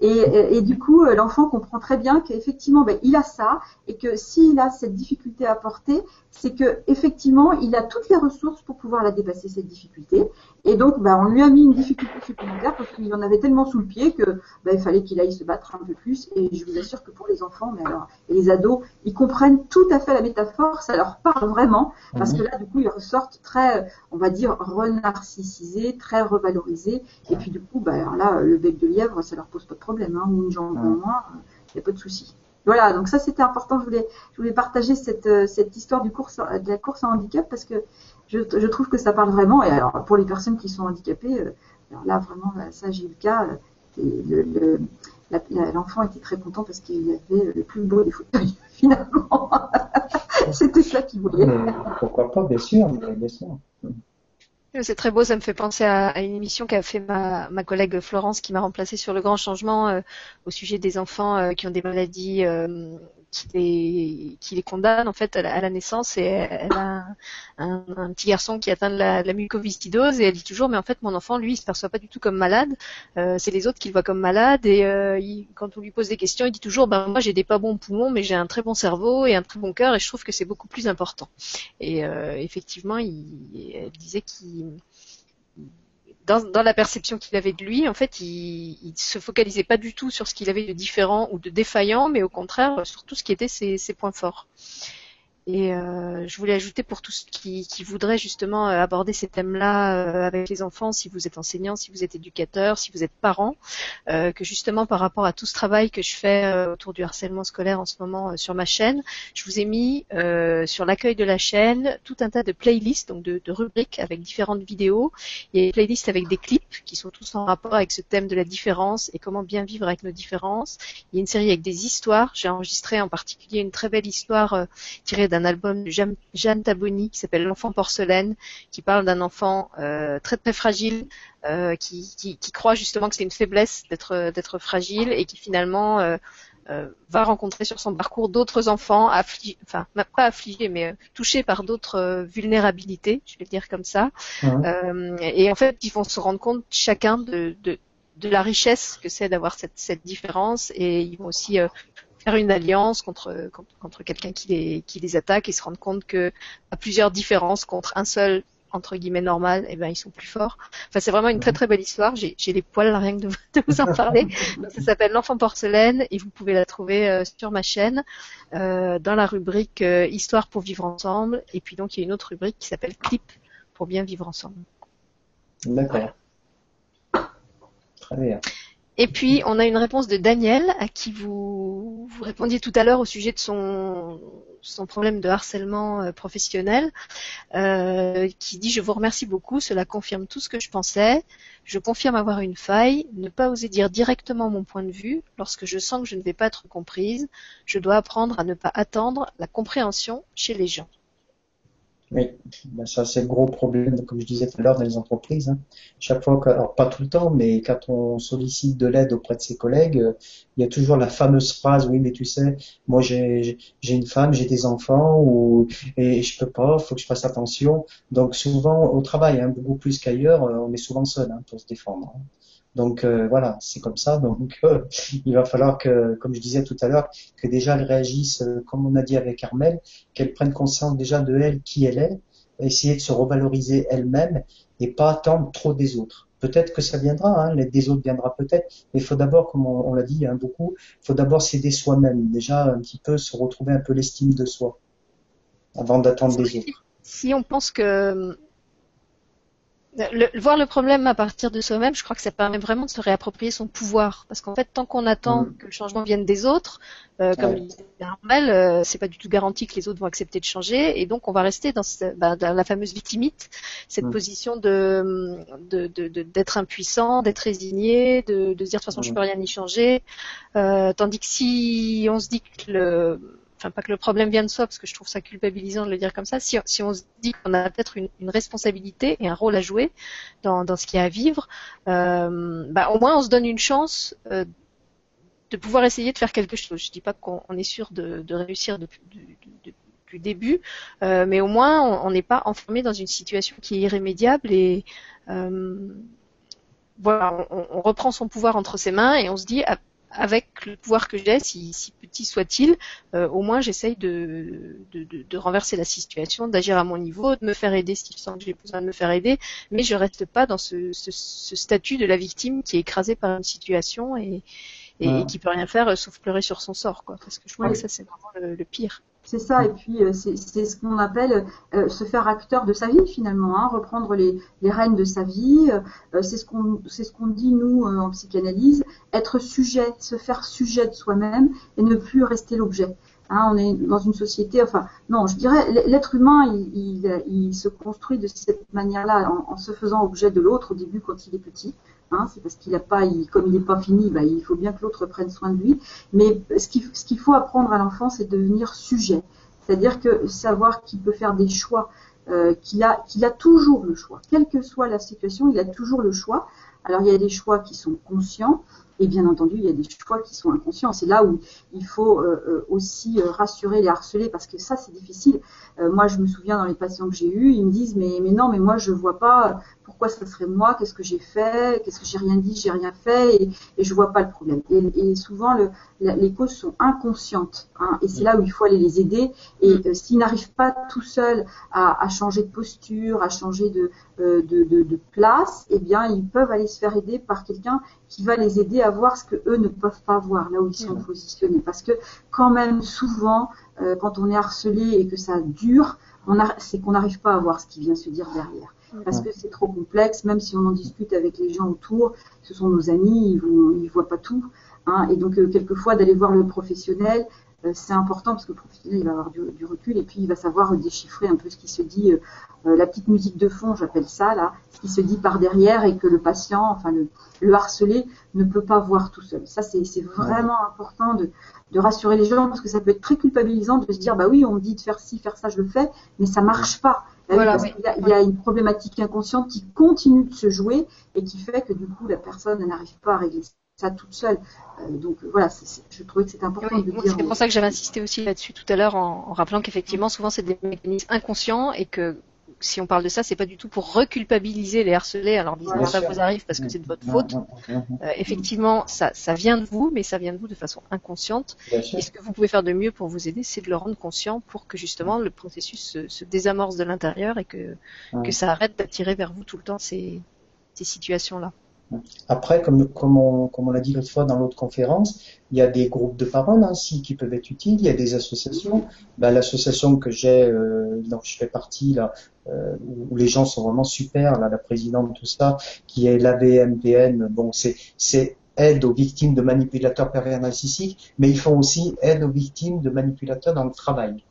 Et, et, du coup, euh, l'enfant comprend très bien qu'effectivement, ben, il a ça et que s'il a cette difficulté à porter, c'est que effectivement, il a toutes les ressources pour pouvoir la dépasser cette difficulté. Et donc, ben, on lui a mis une difficulté supplémentaire parce qu'il en avait tellement sous le pied que ben, il fallait qu'il aille se battre un peu plus. Et je vous assure que pour les enfants, mais alors, et les ados, ils comprennent tout à fait la métaphore, ça leur parle vraiment parce que là, du coup, ils ressortent très, on va dire, renarcissisés, très revalorisés. Et puis du coup, ben, alors là, le bec de lièvre, ça leur pose pas de problème problème, hein, ou une jambe en moins, il n'y a pas de souci. Voilà, donc ça c'était important. Je voulais, je voulais partager cette, euh, cette histoire du course, de la course en handicap parce que je, je, trouve que ça parle vraiment. Et alors pour les personnes qui sont handicapées, euh, alors là vraiment, ça j'ai eu le cas. Euh, l'enfant était très content parce qu'il avait le plus beau des fauteuils finalement. c'était ça qu'il voulait. pourquoi pas, bien sûr, bien sûr. C'est très beau, ça me fait penser à, une émission qu'a fait ma, ma, collègue Florence qui m'a remplacée sur le grand changement euh, au sujet des enfants euh, qui ont des maladies euh, qui les, qui les condamne en fait à la, naissance. Et elle a un, petit garçon qui atteint de la, mucoviscidose et elle dit toujours mais en fait mon enfant lui il se perçoit pas du tout comme malade. Euh, c'est les autres qui le voient comme malade et euh, quand on lui pose des questions il dit toujours ben moi j'ai des pas bons poumons mais j'ai un très bon cerveau et un très bon cœur et je trouve que c'est beaucoup plus important. Et euh, effectivement il, elle disait qu'il dans, la perception qu'il avait de lui, en fait, il, il se focalisait pas du tout sur ce qu'il avait de différent ou de défaillant, mais au contraire sur tout ce qui était ses points forts. Et euh, je voulais ajouter pour tous qui, qui voudraient justement euh, aborder ces thèmes-là euh, avec les enfants, si vous êtes enseignant, si vous êtes éducateur, si vous êtes parent, euh, que justement par rapport à tout ce travail que je fais euh, autour du harcèlement scolaire en ce moment euh, sur ma chaîne, je vous ai mis sur l'accueil de la chaîne tout un tas de playlists, donc de, de, rubriques avec différentes vidéos. Il y a des playlists avec des clips qui sont tous en rapport avec ce thème de la différence et comment bien vivre avec nos différences. Il y a une série avec des histoires. J'ai enregistré en particulier une très belle histoire tirée d'un album de Jeanne Taboni qui s'appelle L'enfant porcelaine, qui parle d'un enfant euh, très très fragile, euh, qui, qui, qui, croit justement que c'est une faiblesse d'être d'être fragile et qui finalement euh, va rencontrer sur son parcours d'autres enfants affligés, enfin pas affligés mais touchés par d'autres vulnérabilités, je vais le dire comme ça. Mmh. et en fait, ils vont se rendre compte chacun de, de de la richesse que c'est d'avoir cette, cette, différence et ils vont aussi euh, faire une alliance contre, contre, contre quelqu'un qui les, qui les attaque et se rendre compte que à plusieurs différences contre un seul entre guillemets normal, et eh ben ils sont plus forts. Enfin c'est vraiment une très très belle histoire. J'ai les poils rien que de, de vous en parler. ça s'appelle l'enfant porcelaine et vous pouvez la trouver euh, sur ma chaîne euh, dans la rubrique euh, histoire pour vivre ensemble. Et puis donc il y a une autre rubrique qui s'appelle clip pour bien vivre ensemble. D'accord. Très bien. Et puis, on a une réponse de Daniel, à qui vous, vous répondiez tout à l'heure au sujet de son, son problème de harcèlement euh, professionnel, euh, qui dit Je vous remercie beaucoup, cela confirme tout ce que je pensais. Je confirme avoir une faille, ne pas oser dire directement mon point de vue. Lorsque je sens que je ne vais pas être comprise, je dois apprendre à ne pas attendre la compréhension chez les gens. Oui, ben ça c'est le gros problème, comme je disais tout à l'heure, dans les entreprises. Hein. Chaque fois, que, alors pas tout le temps, mais quand on sollicite de l'aide auprès de ses collègues, euh, il y a toujours la fameuse phrase, oui, mais tu sais, moi j'ai une femme, j'ai des enfants, ou, et je peux pas, faut que je fasse attention. Donc souvent au travail, hein, beaucoup plus qu'ailleurs, euh, on est souvent seul hein, pour se défendre. Hein. Donc euh, voilà, c'est comme ça. Donc euh, il va falloir que, comme je disais tout à l'heure, que déjà elles réagissent, euh, comme on a dit avec Armel, qu'elles prennent conscience déjà de elle, qui elle est, essayer de se revaloriser elle-même et pas attendre trop des autres. Peut-être que ça viendra, hein, l'aide des autres viendra peut-être, mais il faut d'abord, comme on, l'a dit hein, beaucoup, il faut d'abord s'aider soi-même, déjà un petit peu se retrouver un peu l'estime de soi, avant d'attendre des autres. Si on pense que le, voir le problème à partir de soi-même, je crois que ça permet vraiment de se réapproprier son pouvoir. Parce qu'en fait, tant qu'on attend mm. que le changement vienne des autres, euh, comme le disait Armel, euh, c'est pas du tout garanti que les autres vont accepter de changer, et donc on va rester dans, bah, la fameuse victimite, cette mm. position de d'être impuissant, d'être résigné, de, de se dire de toute façon je mm. peux rien y changer, euh, tandis que si on se dit que le enfin pas que le problème vienne de soi, parce que je trouve ça culpabilisant de le dire comme ça, si, on se dit qu'on a peut-être une, responsabilité et un rôle à jouer dans, ce qu'il y a à vivre, euh, bah, au moins on se donne une chance euh, de pouvoir essayer de faire quelque chose. Je dis pas qu'on est sûr de, réussir depuis, du, début, euh, mais au moins on n'est pas enfermé dans une situation qui est irrémédiable et voilà, on, reprend son pouvoir entre ses mains et on se dit ah, avec le pouvoir que j'ai, si, petit soit-il, euh, au moins j'essaye de, de, renverser la situation, d'agir à mon niveau, de me faire aider si je sens que j'ai besoin de me faire aider, mais je reste pas dans ce, statut de la victime qui est écrasée par une situation et, et, qui peut rien faire euh, sauf pleurer sur son sort, quoi. Parce que je crois que ça c'est vraiment le pire. C'est ça, et puis euh, c'est ce qu'on appelle euh, se faire acteur de sa vie finalement, hein, reprendre les, les, rênes de sa vie. Euh, c'est ce qu'on c'est ce qu'on dit nous en psychanalyse, être sujet, se faire sujet de soi-même et ne plus rester l'objet. Hein, on est dans une société, enfin non, je dirais l'être humain, il, il, il, se construit de cette manière-là en, en, se faisant objet de l'autre au début quand il est petit. Hein, c'est parce qu'il n'a pas, comme il n'est pas fini, bah, il faut bien que l'autre prenne soin de lui. Mais ce qu'il faut apprendre à l'enfant, c'est de devenir sujet. C'est-à-dire que savoir qu'il peut faire des choix, euh, a, qu'il a toujours le choix. Quelle que soit la situation, il a toujours le choix. Alors il y a des choix qui sont conscients et bien entendu il y a des choix qui sont inconscients. C'est là où il faut euh, euh, aussi rassurer les harcelés parce que ça c'est difficile. moi je me souviens dans les patients que j'ai eus, ils me disent mais, mais non mais moi je vois pas pourquoi ce serait moi, qu'est-ce que j'ai fait, qu'est-ce que j'ai rien dit, j'ai rien fait, et, et je vois pas le problème. Et, souvent, le, les causes sont inconscientes, hein, et c'est là où il faut aller les aider. Et euh, s'ils n'arrivent pas tout seuls à, changer de posture, à changer de, euh, de, de, place, eh bien, ils peuvent aller se faire aider par quelqu'un qui va les aider à voir ce que eux ne peuvent pas voir, là où ils sont positionnés. Parce que quand même, souvent, euh, quand on est harcelé et que ça dure, c'est qu'on n'arrive pas à voir ce qui vient se dire derrière parce que c'est trop complexe, même si on en discute avec les gens autour, ce sont nos amis, ils ne voient pas tout. Hein, et donc, euh, quelquefois, d'aller voir le professionnel, c'est important parce que le professionnel, il va avoir du, recul et puis il va savoir déchiffrer un peu ce qui se dit, euh, la petite musique de fond, j'appelle ça, là, ce qui se dit par derrière et que le patient, enfin le, le harcelé, ne peut pas voir tout seul. Ça, c'est vraiment important de, de rassurer les gens parce que ça peut être très culpabilisant de se dire, bah oui, on me dit de faire ci, faire ça, je le fais, mais ça marche pas. Voilà, il, y a, une problématique inconsciente qui continue de se jouer et qui fait que du coup la personne n'arrive pas à régler ça toute seule. Euh, donc voilà, je trouvais que c'était important de dire. C'est pour ça que j'avais insisté aussi là-dessus tout à l'heure en, rappelant qu'effectivement souvent c'est des mécanismes inconscients et que si on parle de ça, c'est pas du tout pour reculpabiliser les harcelés alors disant ça vous arrive parce que c'est de votre faute. Euh, effectivement, ça, ça vient de vous, mais ça vient de vous de façon inconsciente. Et ce que vous pouvez faire de mieux pour vous aider, c'est de le rendre conscient pour que justement le processus se, désamorce de l'intérieur et que, que ça arrête d'attirer vers vous tout le temps ces, ces situations-là. Après, comme, on, comme l'a dit l'autre fois dans l'autre conférence, il y a des groupes de parole aussi qui peuvent être utiles. Il y a des associations. Ben, L'association que j'ai, euh, dont je fais partie, là, euh, où les gens sont vraiment super, là, la présidente, tout ça, qui est l'AVMPN. Bon, c'est, c'est aide aux victimes de manipulateurs pervers narcissiques, mais ils font aussi aide aux victimes de manipulateurs dans le travail.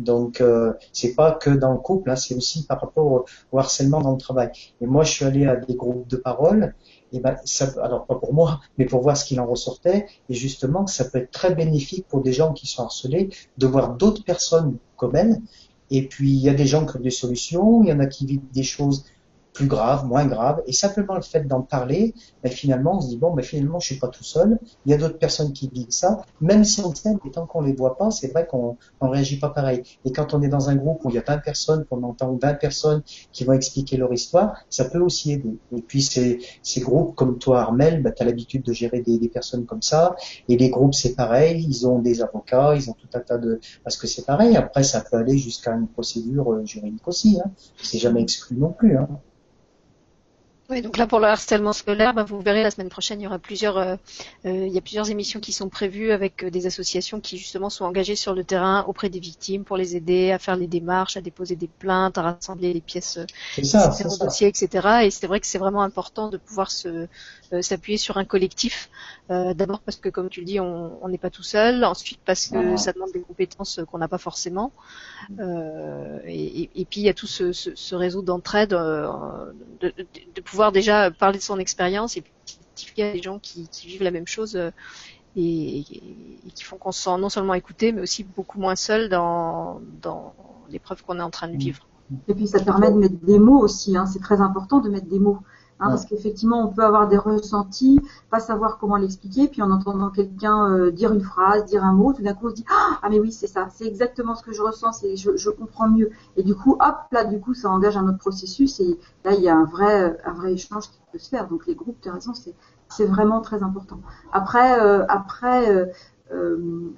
Donc euh, c'est pas que dans le couple, hein, c'est aussi par rapport au, harcèlement dans le travail. Et moi, je suis allé à des groupes de parole. Et ben, ça, alors pas pour moi, mais pour voir ce qu'il en ressortait. Et justement, ça peut être très bénéfique pour des gens qui sont harcelés de voir d'autres personnes comme elles. Et puis il y a des gens qui ont des solutions, il y en a qui vivent des choses plus grave, moins grave, et simplement le fait d'en parler, ben finalement on se dit bon, ben finalement je suis pas tout seul, il y a d'autres personnes qui vivent ça, même si on s'aime, et tant qu'on les voit pas, c'est vrai qu'on on réagit pas pareil. Et quand on est dans un groupe où il y a 20 personnes, qu'on entend 20 personnes qui vont expliquer leur histoire, ça peut aussi aider. Et puis ces, ces groupes comme toi Armel, ben, tu as l'habitude de gérer des, des, personnes comme ça, et les groupes c'est pareil, ils ont des avocats, ils ont tout un tas de... Parce que c'est pareil, après ça peut aller jusqu'à une procédure euh, juridique aussi, hein. c'est jamais exclu non plus. Hein. Oui, donc là pour le harcèlement scolaire, bah, vous verrez la semaine prochaine, il y aura plusieurs, euh, euh, il y a plusieurs émissions qui sont prévues avec euh, des associations qui justement sont engagées sur le terrain auprès des victimes pour les aider à faire les démarches, à déposer des plaintes, à rassembler les pièces, ça, dossiers, etc. Et c'est vrai que c'est vraiment important de pouvoir se s'appuyer sur un collectif. D'abord parce que comme tu le dis, on n'est pas tout seul. Ensuite parce que ça demande des compétences qu'on n'a pas forcément. Et, et, puis il y a tout ce, ce, ce réseau d'entraide, de, de, de pouvoir déjà parler de son expérience et puis à des gens qui, vivent la même chose euh, et, qui font qu'on se sent non seulement écouté, mais aussi beaucoup moins seul dans, dans l'épreuve qu'on est en train de vivre. Et puis ça permet de mettre des mots aussi, hein. c'est très important de mettre des mots. Hein, parce qu'effectivement, on peut avoir des ressentis, pas savoir comment l'expliquer, puis en entendant quelqu'un euh, dire une phrase, dire un mot, tout d'un coup on se dit ah mais oui c'est ça, c'est exactement ce que je ressens, c'est je, je, comprends mieux. Et du coup hop là du coup ça engage un autre processus et là il y a un vrai un vrai échange qui peut se faire. Donc les groupes, tu as raison, c'est c'est vraiment très important. Après euh, après euh,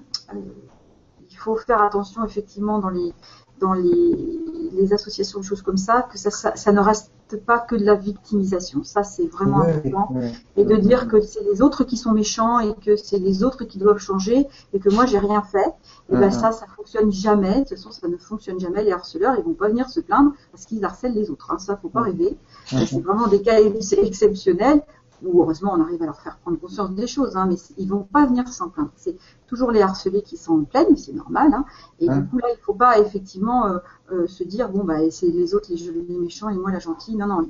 il faut faire attention effectivement dans les dans les, les associations, de choses comme ça, que ça, ça, ne reste pas que de la victimisation. Ça, c'est vraiment important. et de dire que c'est les autres qui sont méchants et que c'est les autres qui doivent changer et que moi, j'ai rien fait. Et ben ça, ça fonctionne jamais. De toute façon, ça ne fonctionne jamais. Les harceleurs, ils vont pas venir se plaindre parce qu'ils harcèlent les autres. Hein. Ça, faut pas rêver. C'est vraiment des cas exceptionnels ou heureusement on arrive à leur faire prendre conscience des choses, hein, mais ils vont pas venir s'en plaindre. C'est toujours les harcelés qui sont en pleine, c'est normal. Hein, et du coup là, il faut pas effectivement euh, euh, se dire bon bah c'est les autres les, les, méchants et moi la gentille. Non non,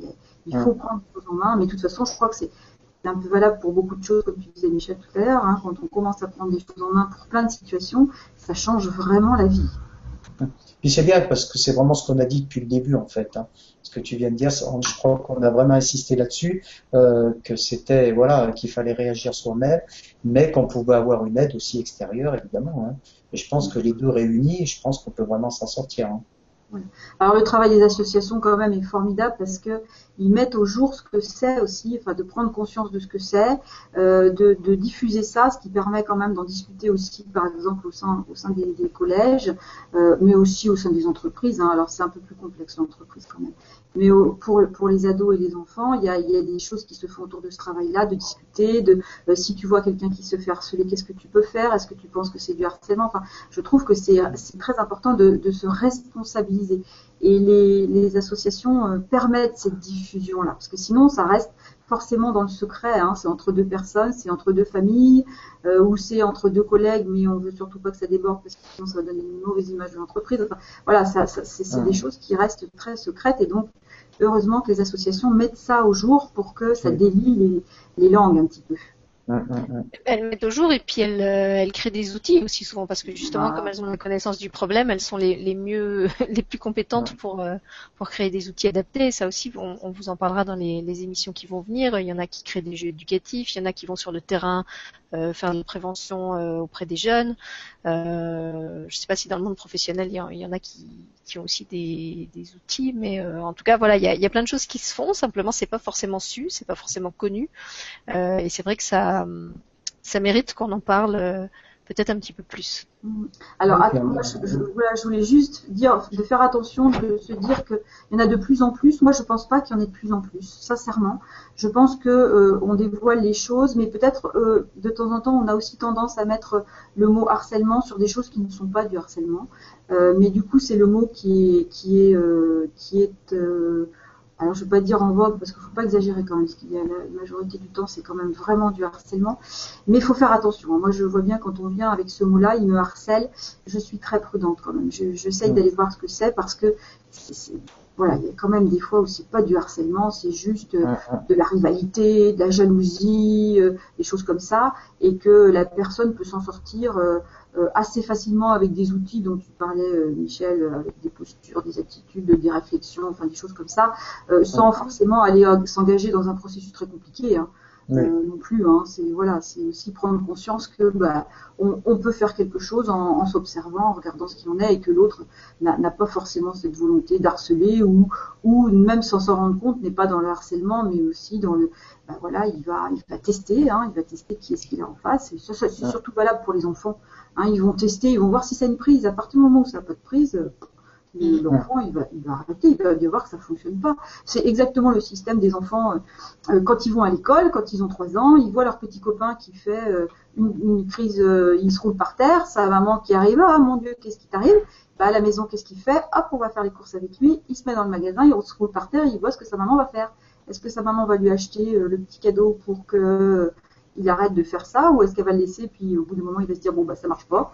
il, faut prendre les choses en main. Mais de toute façon, je crois que c'est un peu valable pour beaucoup de choses, comme tu disais Michel tout à l'heure. Hein, quand on commence à prendre des choses en main pour plein de situations, ça change vraiment la vie. Puis c'est bien parce que c'est vraiment ce qu'on a dit depuis le début en fait. Hein. Ce que tu viens de dire, je crois qu'on a vraiment insisté là-dessus, euh, que c'était voilà qu'il fallait réagir soi-même, mais qu'on pouvait avoir une aide aussi extérieure évidemment. Hein. Et je pense que les deux réunis, je pense qu'on peut vraiment s'en sortir. Hein. Alors le travail des associations quand même est formidable parce que ils mettent au jour ce que c'est aussi, enfin de prendre conscience de ce que c'est, euh, de, diffuser ça, ce qui permet quand même d'en discuter aussi, par exemple au sein au sein des, collèges, euh, mais aussi au sein des entreprises. Hein. Alors c'est un peu plus complexe l'entreprise quand même. Mais pour, pour les ados et les enfants, il y a, des choses qui se font autour de ce travail-là, de discuter, de euh, si tu vois quelqu'un qui se fait harceler, qu'est-ce que tu peux faire? Est-ce que tu penses que c'est du harcèlement? Enfin, je trouve que c'est très important de, se responsabiliser. Et les, les associations euh, permettent cette diffusion-là, parce que sinon, ça reste forcément dans le secret. Hein. C'est entre deux personnes, c'est entre deux familles, euh, ou c'est entre deux collègues, mais on veut surtout pas que ça déborde parce que sinon ça va donner une mauvaise image de l'entreprise. Enfin, voilà, ça, ça c'est des choses qui restent très secrètes et donc heureusement que les associations mettent ça au jour pour que ça délie les, les langues un petit peu. Elles mettent au jour et puis elles, euh, elles créent des outils aussi souvent parce que justement comme elles ont la connaissance du problème, elles sont les, les mieux, les plus compétentes pour euh, pour créer des outils adaptés. Ça aussi, on, on vous en parlera dans les, les, émissions qui vont venir. Il y en a qui créent des jeux éducatifs, il y en a qui vont sur le terrain faire de la prévention euh, auprès des jeunes. Euh, je ne sais pas si dans le monde professionnel il y, en, a qui, qui, ont aussi des, des outils, mais en tout cas voilà, il y a, y a, plein de choses qui se font. Simplement, c'est pas forcément su, c'est pas forcément connu, et c'est vrai que ça ça mérite qu'on en parle peut-être un petit peu plus. Mm. Alors, je, voulais juste dire de faire attention, de se dire qu'il y en a de plus en plus. Moi, je pense pas qu'il y en ait de plus en plus, sincèrement. Je pense que euh, on dévoile les choses, mais peut-être euh, de temps en temps, on a aussi tendance à mettre le mot harcèlement sur des choses qui ne sont pas du harcèlement. Euh, mais du coup, c'est le mot qui est qui est qui est alors je ne vais pas dire en vogue parce qu'il ne faut pas exagérer quand même, parce qu'il y a la majorité du temps c'est quand même vraiment du harcèlement, mais il faut faire attention. Moi je vois bien quand on vient avec ce mot-là, il me harcèle, je suis très prudente quand même. J'essaye d'aller voir ce que c'est parce que voilà, il y a quand même des fois où c'est pas du harcèlement, c'est juste euh, de la rivalité, de la jalousie, euh, des choses comme ça, et que la personne peut s'en sortir euh, assez facilement avec des outils dont tu parlais, Michel, avec des postures, des attitudes, des réflexions, enfin des choses comme ça, sans forcément aller s'engager dans un processus très compliqué. Hein. Euh, non plus. Hein. C'est voilà, c'est aussi prendre conscience que bah, on, peut faire quelque chose en, s'observant, en regardant ce qu'il en est, et que l'autre n'a pas forcément cette volonté d'harceler ou ou même sans s'en rendre compte n'est pas dans le harcèlement, mais aussi dans le bah, voilà, il va il va tester, hein, il va tester qui est-ce qu'il a en face. Et ça, c'est surtout valable pour les enfants. Hein. Ils vont tester, ils vont voir si ça a une prise. À partir du moment où ça n'a pas de prise, l'enfant il va, il va arrêter, il va voir que ça fonctionne pas. C'est exactement le système des enfants euh, quand ils vont à l'école, quand ils ont trois ans, ils voient leur petit copain qui fait euh, une, crise, euh, il se roule par terre, sa maman qui arrive, ah mon Dieu, qu'est-ce qui t'arrive? Bah, à la maison, qu'est-ce qu'il fait? Hop, on va faire les courses avec lui, il se met dans le magasin, il se roule par terre, il voit ce que sa maman va faire. Est-ce que sa maman va lui acheter le petit cadeau pour que il arrête de faire ça, ou est-ce qu'elle va le laisser, puis au bout d'un moment il va se dire bon bah ça marche pas.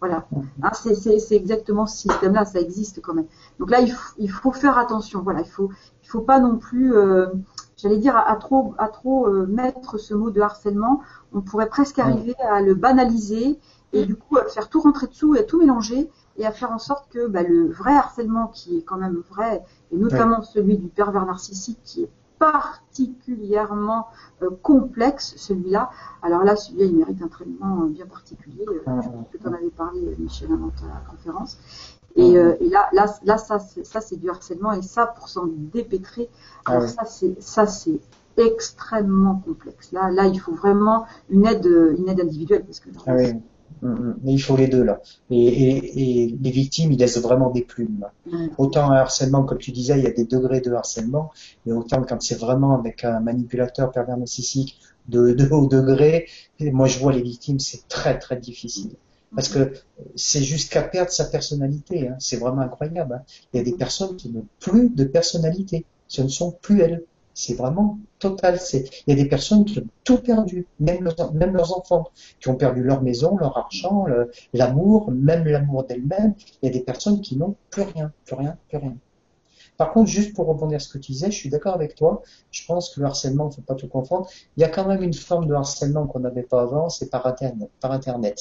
Voilà. Hein, c'est exactement ce système-là, ça existe quand même. Donc là, il, faut faire attention. Voilà, il faut, il faut pas non plus, euh, j'allais dire, à, trop, à trop euh, mettre ce mot de harcèlement. On pourrait presque arriver à le banaliser et du coup à faire tout rentrer dessous et à tout mélanger et à faire en sorte que bah, le vrai harcèlement qui est quand même vrai, et notamment celui du pervers narcissique qui est particulièrement euh, complexe, celui-là. Alors là, celui-là, il mérite un traitement euh, bien particulier. Euh, je pense que tu en avais parlé, Michel, avant ta conférence. Et, et, là, là, là, ça, c'est, du harcèlement. Et ça, pour s'en dépêtrer, ah alors ça, c'est, ça, c'est extrêmement complexe. Là, là, il faut vraiment une aide, une aide individuelle parce que ah mais il faut les deux là. Et, les victimes, ils laissent vraiment des plumes. Autant un harcèlement, comme tu disais, il y a des degrés de harcèlement, mais autant quand c'est vraiment avec un manipulateur pervers narcissique de, de haut degré, moi je vois les victimes, c'est très très difficile. Parce que c'est jusqu'à perdre sa personnalité. Hein. C'est vraiment incroyable. Hein. Il y a des personnes qui n'ont plus de personnalité. Ce ne sont plus elles. C'est vraiment total. il y a des personnes qui ont tout perdu, même leurs, même leurs enfants, qui ont perdu leur maison, leur argent, l'amour, même l'amour d'elles-mêmes. Il y a des personnes qui n'ont plus rien, plus rien, plus rien. Par contre, juste pour rebondir ce que tu disais, je suis d'accord avec toi. Je pense que le harcèlement, faut pas tout confondre. Il y a quand même une forme de harcèlement qu'on n'avait pas avant, c'est par internet.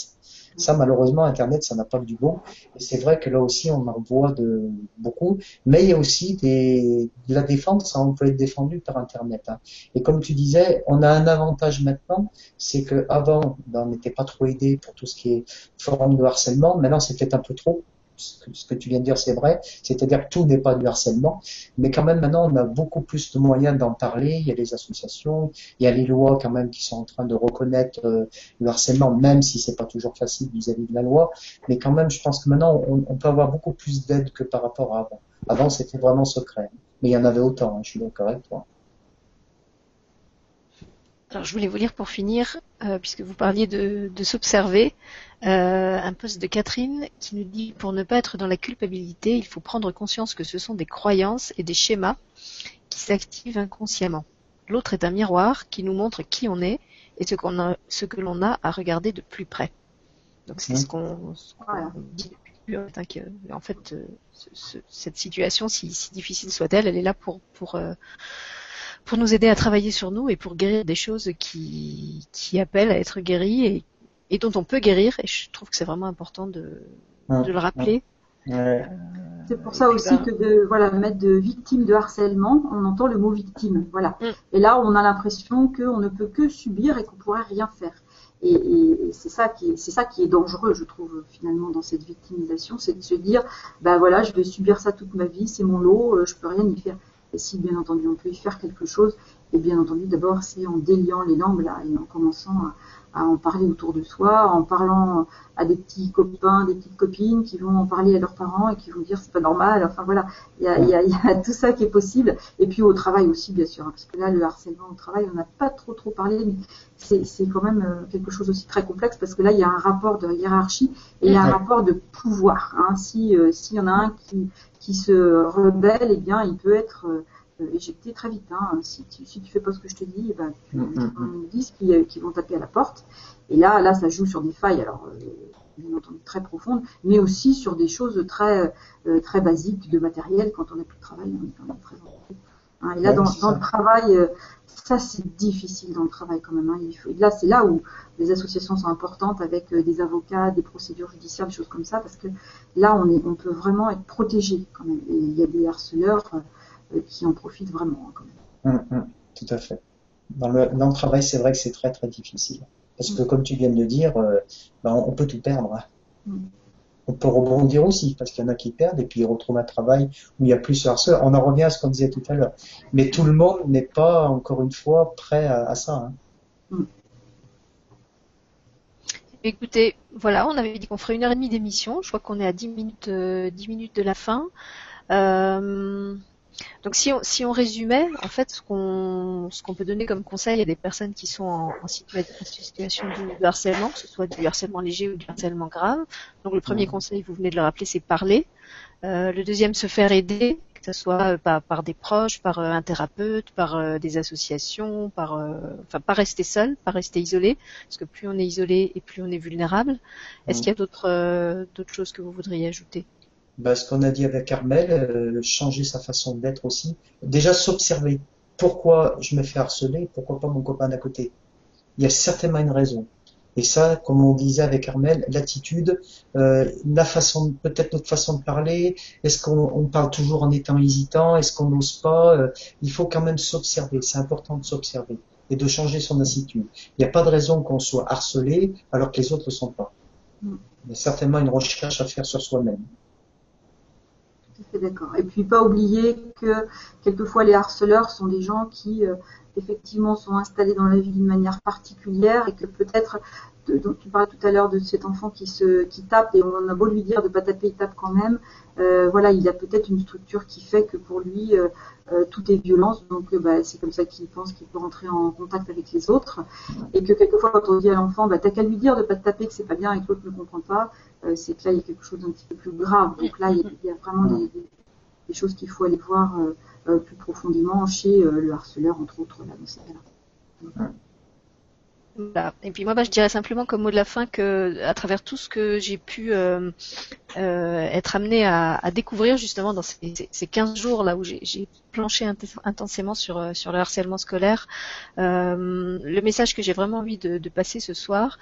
Ça, malheureusement, Internet, ça n'a pas du bon. Et c'est vrai que là aussi, on en voit de beaucoup. Mais il y a aussi des, de la défense, on peut être défendu par Internet. Hein. Et comme tu disais, on a un avantage maintenant, c'est que avant, ben, on n'était pas trop aidé pour tout ce qui est forme de harcèlement. Maintenant, c'est peut-être un peu trop ce que tu viens de dire, c'est vrai. C'est-à-dire que tout n'est pas du harcèlement, mais quand même maintenant on a beaucoup plus de moyens d'en parler. Il y a les associations, il y a les lois quand même qui sont en train de reconnaître euh, le harcèlement, même si c'est pas toujours facile vis-à-vis de la loi. Mais quand même, je pense que maintenant on, peut avoir beaucoup plus d'aide que par rapport à avant. Avant, c'était vraiment secret, mais il y en avait autant. Hein, je suis d'accord avec toi. Alors, je voulais vous lire pour finir, euh, puisque vous parliez de, s'observer, euh, un poste de Catherine qui nous dit pour ne pas être dans la culpabilité, il faut prendre conscience que ce sont des croyances et des schémas qui s'activent inconsciemment. L'autre est un miroir qui nous montre qui on est et ce, qu'on a, ce que l'on a à regarder de plus près. Donc c'est ce qu'on dit depuis en fait, euh, cette situation, si, difficile soit-elle, elle est là pour, pour pour nous aider à travailler sur nous et pour guérir des choses qui, qui appellent à être guéries et, et dont on peut guérir. Et je trouve que c'est vraiment important de, de le rappeler. Euh, c'est pour ça aussi que de voilà mettre de victime de harcèlement, on entend le mot victime, voilà. Mm. Et là, on a l'impression qu'on ne peut que subir et qu'on pourrait rien faire. Et, et c'est ça qui est, c'est ça qui est dangereux, je trouve finalement dans cette victimisation, c'est de se dire, ben voilà, je vais subir ça toute ma vie, c'est mon lot, euh, je peux rien y faire. Et si bien entendu on peut y faire quelque chose, Et bien entendu, d'abord, c'est en déliant les langues là et en commençant à, à en parler autour de soi, en parlant à des petits copains, des petites copines qui vont en parler à leurs parents et qui vont dire c'est pas normal. Enfin voilà, il y a, y, a, y a, tout ça qui est possible. Et puis au travail aussi, bien sûr, hein, parce que là, le harcèlement au travail, on n'a pas trop trop parlé, mais c'est quand même euh, quelque chose aussi très complexe parce que là, il y a un rapport de hiérarchie et il y a un rapport de pouvoir. Hein. Si euh, s'il y en a un qui, qui se rebelle, eh bien, il peut être euh, euh, éjecter très vite. Hein. Si, tu, si tu fais pas ce que je te dis, eh ben, tu, mm, mm, mm. qui, qui, vont taper à la porte. Et là, là, ça joue sur des failles, alors euh, bien entendu très profondes, mais aussi sur des choses très euh, très basiques de matériel. Quand on n'a plus de travail, on est quand même très hein. Et là, dans, dans le travail, euh, ça c'est difficile dans le travail quand même. Hein. Il faut, là, c'est là où les associations sont importantes avec des avocats, des procédures judiciaires, des choses comme ça, parce que là, on, est, on peut vraiment être protégé quand même. Et il y a des harceleurs qui en profitent vraiment hein, quand même. Hum, hum, tout à fait. Dans le, dans le travail, c'est vrai que c'est très très difficile. Parce que hum. comme tu viens de le dire, euh, ben, on peut tout perdre. Hein. On peut rebondir aussi, parce qu'il y en a qui perdent et puis ils retrouvent un travail où il y a plus de harcèlement. On en revient à ce qu'on disait tout à l'heure. Mais tout le monde n'est pas, encore une fois, prêt à, ça. Hein. Écoutez, voilà, on avait dit qu'on ferait une heure et demie d'émission. Je crois qu'on est à 10 minutes, euh, 10 minutes de la fin. Euh, donc si on, si on résumait, en fait, ce qu'on ce qu'on peut donner comme conseil à des personnes qui sont en, en, situation de, harcèlement, que ce soit du harcèlement léger ou du harcèlement grave. Donc le premier conseil, vous venez de le rappeler, c'est parler. Euh, le deuxième, se faire aider, que ce soit euh, par, par des proches, par euh, un thérapeute, par euh, des associations, par enfin pas rester seul, pas rester isolé, parce que plus on est isolé et plus on est vulnérable. Est-ce qu'il y a d'autres d'autres choses que vous voudriez ajouter? Bah, ce qu'on a dit avec Armel, euh, changer sa façon d'être aussi. Déjà s'observer. Pourquoi je me fais harceler? Pourquoi pas mon copain d'à côté? Il y a certainement une raison. Et ça, comme on disait avec Armel, l'attitude, euh, la façon, peut-être notre façon de parler. Est-ce qu'on parle toujours en étant hésitant? Est-ce qu'on n'ose pas? Euh, Il faut quand même s'observer. C'est important de s'observer et de changer son attitude. Il n'y a pas de raison qu'on soit harcelé alors que les autres ne le sont pas. Mm. Il y a certainement une recherche à faire sur soi-même d'accord. Et puis pas oublier que quelquefois les harceleurs sont des gens qui euh, effectivement sont installés dans la vie d'une manière particulière et que peut-être dont tu parlais tout à l'heure de cet enfant qui se qui tape et on a beau lui dire de pas taper, il tape quand même. Euh, voilà, il a peut-être une structure qui fait que pour lui euh, euh tout est violence, donc bah, c'est comme ça qu'il pense qu'il peut rentrer en contact avec les autres et que quelquefois quand on dit à l'enfant, bah t'as qu'à lui dire de pas te taper que c'est pas bien et que l'autre ne comprend pas, c'est que là il y a quelque chose d'un petit peu plus grave. Donc là il y a, vraiment des, choses qu'il faut aller voir plus profondément chez le harceleur entre autres là dans cas-là. Et puis moi, bah, je dirais simplement comme mot de la fin que, à travers tout ce que j'ai pu euh, euh, être amené à, à, découvrir justement dans ces, ces 15 jours là où j'ai planché intensément sur euh, sur le harcèlement scolaire, euh, le message que j'ai vraiment envie de, de, passer ce soir,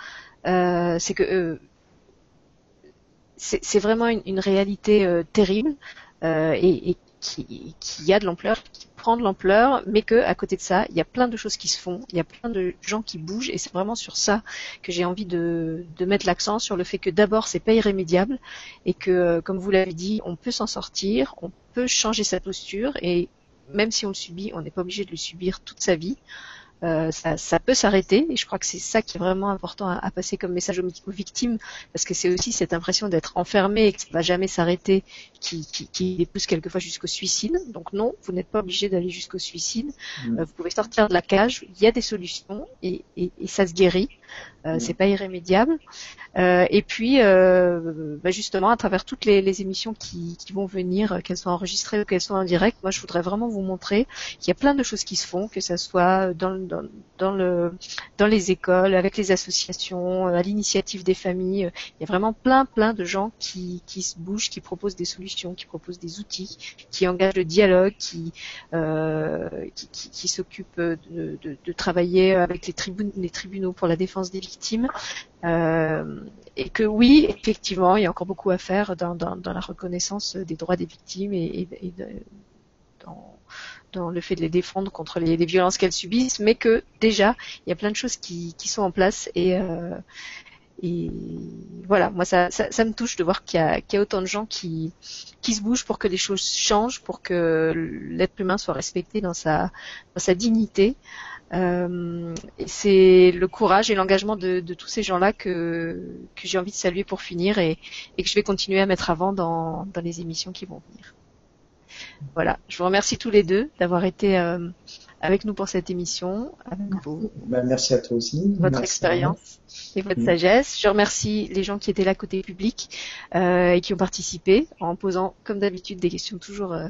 euh, c'est que c'est vraiment une, une réalité terrible et, et qui, qui, a de l'ampleur, qui prendre l'ampleur, mais que à côté de ça, il y a plein de choses qui se font, il y a plein de gens qui bougent, et c'est vraiment sur ça que j'ai envie de, de mettre l'accent sur le fait que d'abord c'est pas irrémédiable et que, comme vous l'avez dit, on peut s'en sortir, on peut changer sa posture et même si on le subit, on n'est pas obligé de le subir toute sa vie. Euh, ça, ça, peut s'arrêter et je crois que c'est ça qui est vraiment important à, passer comme message aux, victimes parce que c'est aussi cette impression d'être enfermé et que ça va jamais s'arrêter qui, qui, qui les pousse quelquefois jusqu'au suicide. Donc non, vous n'êtes pas obligé d'aller jusqu'au suicide. Mm. Euh, vous pouvez sortir de la cage. Il y a des solutions et, et, et ça se guérit. Euh, mm. C'est pas irrémédiable. Euh, et puis, euh, bah justement, à travers toutes les, les émissions qui, qui, vont venir, qu'elles soient enregistrées ou qu'elles soient en direct, moi, je voudrais vraiment vous montrer qu'il y a plein de choses qui se font, que ça soit dans, dans, dans, le, dans les écoles, avec les associations, à l'initiative des familles. Il y a vraiment plein, plein de gens qui, qui se bougent, qui proposent des solutions, qui proposent des outils, qui engagent le dialogue, qui, euh, qui, qui, qui s'occupent de, de, de, travailler avec les, tribunaux, les tribunaux pour la défense des victimes. Euh, et que oui, effectivement, il y a encore beaucoup à faire dans, la reconnaissance des droits des victimes et, dans, dans, le fait de les défendre contre les, violences qu'elles subissent, mais que déjà, il y a plein de choses qui, sont en place et, euh, voilà, moi ça, me touche de voir qu'il y, y a autant de gens qui, qui se bougent pour que les choses changent, pour que l'être humain soit respecté dans sa, dans sa dignité. Euh, c'est le courage et l'engagement de, de, tous ces gens-là que, que j'ai envie de saluer pour finir et, et, que je vais continuer à mettre avant dans, dans les émissions qui vont venir. Voilà, je vous remercie tous les deux d'avoir été euh, avec nous pour cette émission. Ben, merci à toi aussi. Votre expérience et votre mm. sagesse. Je remercie les gens qui étaient là côté public euh, et qui ont participé en posant, comme d'habitude, des questions toujours euh,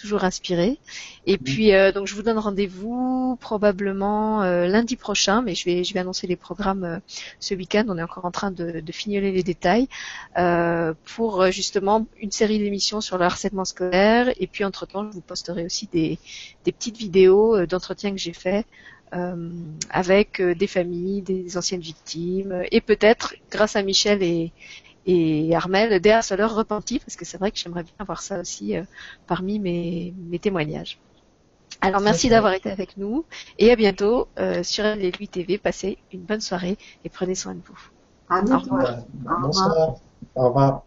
toujours inspirées. Et mm. puis euh, donc je vous donne rendez-vous probablement euh, lundi prochain, mais je vais je vais annoncer les programmes euh, ce week-end. On est encore en train de, de fignoler les détails pour justement une série d'émissions sur le harcèlement scolaire. Et puis entre temps, je vous posterai aussi des des petites vidéos d'entretien que j'ai fait euh, avec euh, des familles, des anciennes victimes, et peut-être, grâce à Michel et, et Armel, des harceleurs repentis, parce que c'est vrai que j'aimerais bien voir ça aussi euh, parmi mes, mes témoignages. Alors merci d'avoir été avec nous et à bientôt sur LLUI TV. Passez une bonne soirée et prenez soin de vous. À Au revoir. Bonsoir. Au revoir.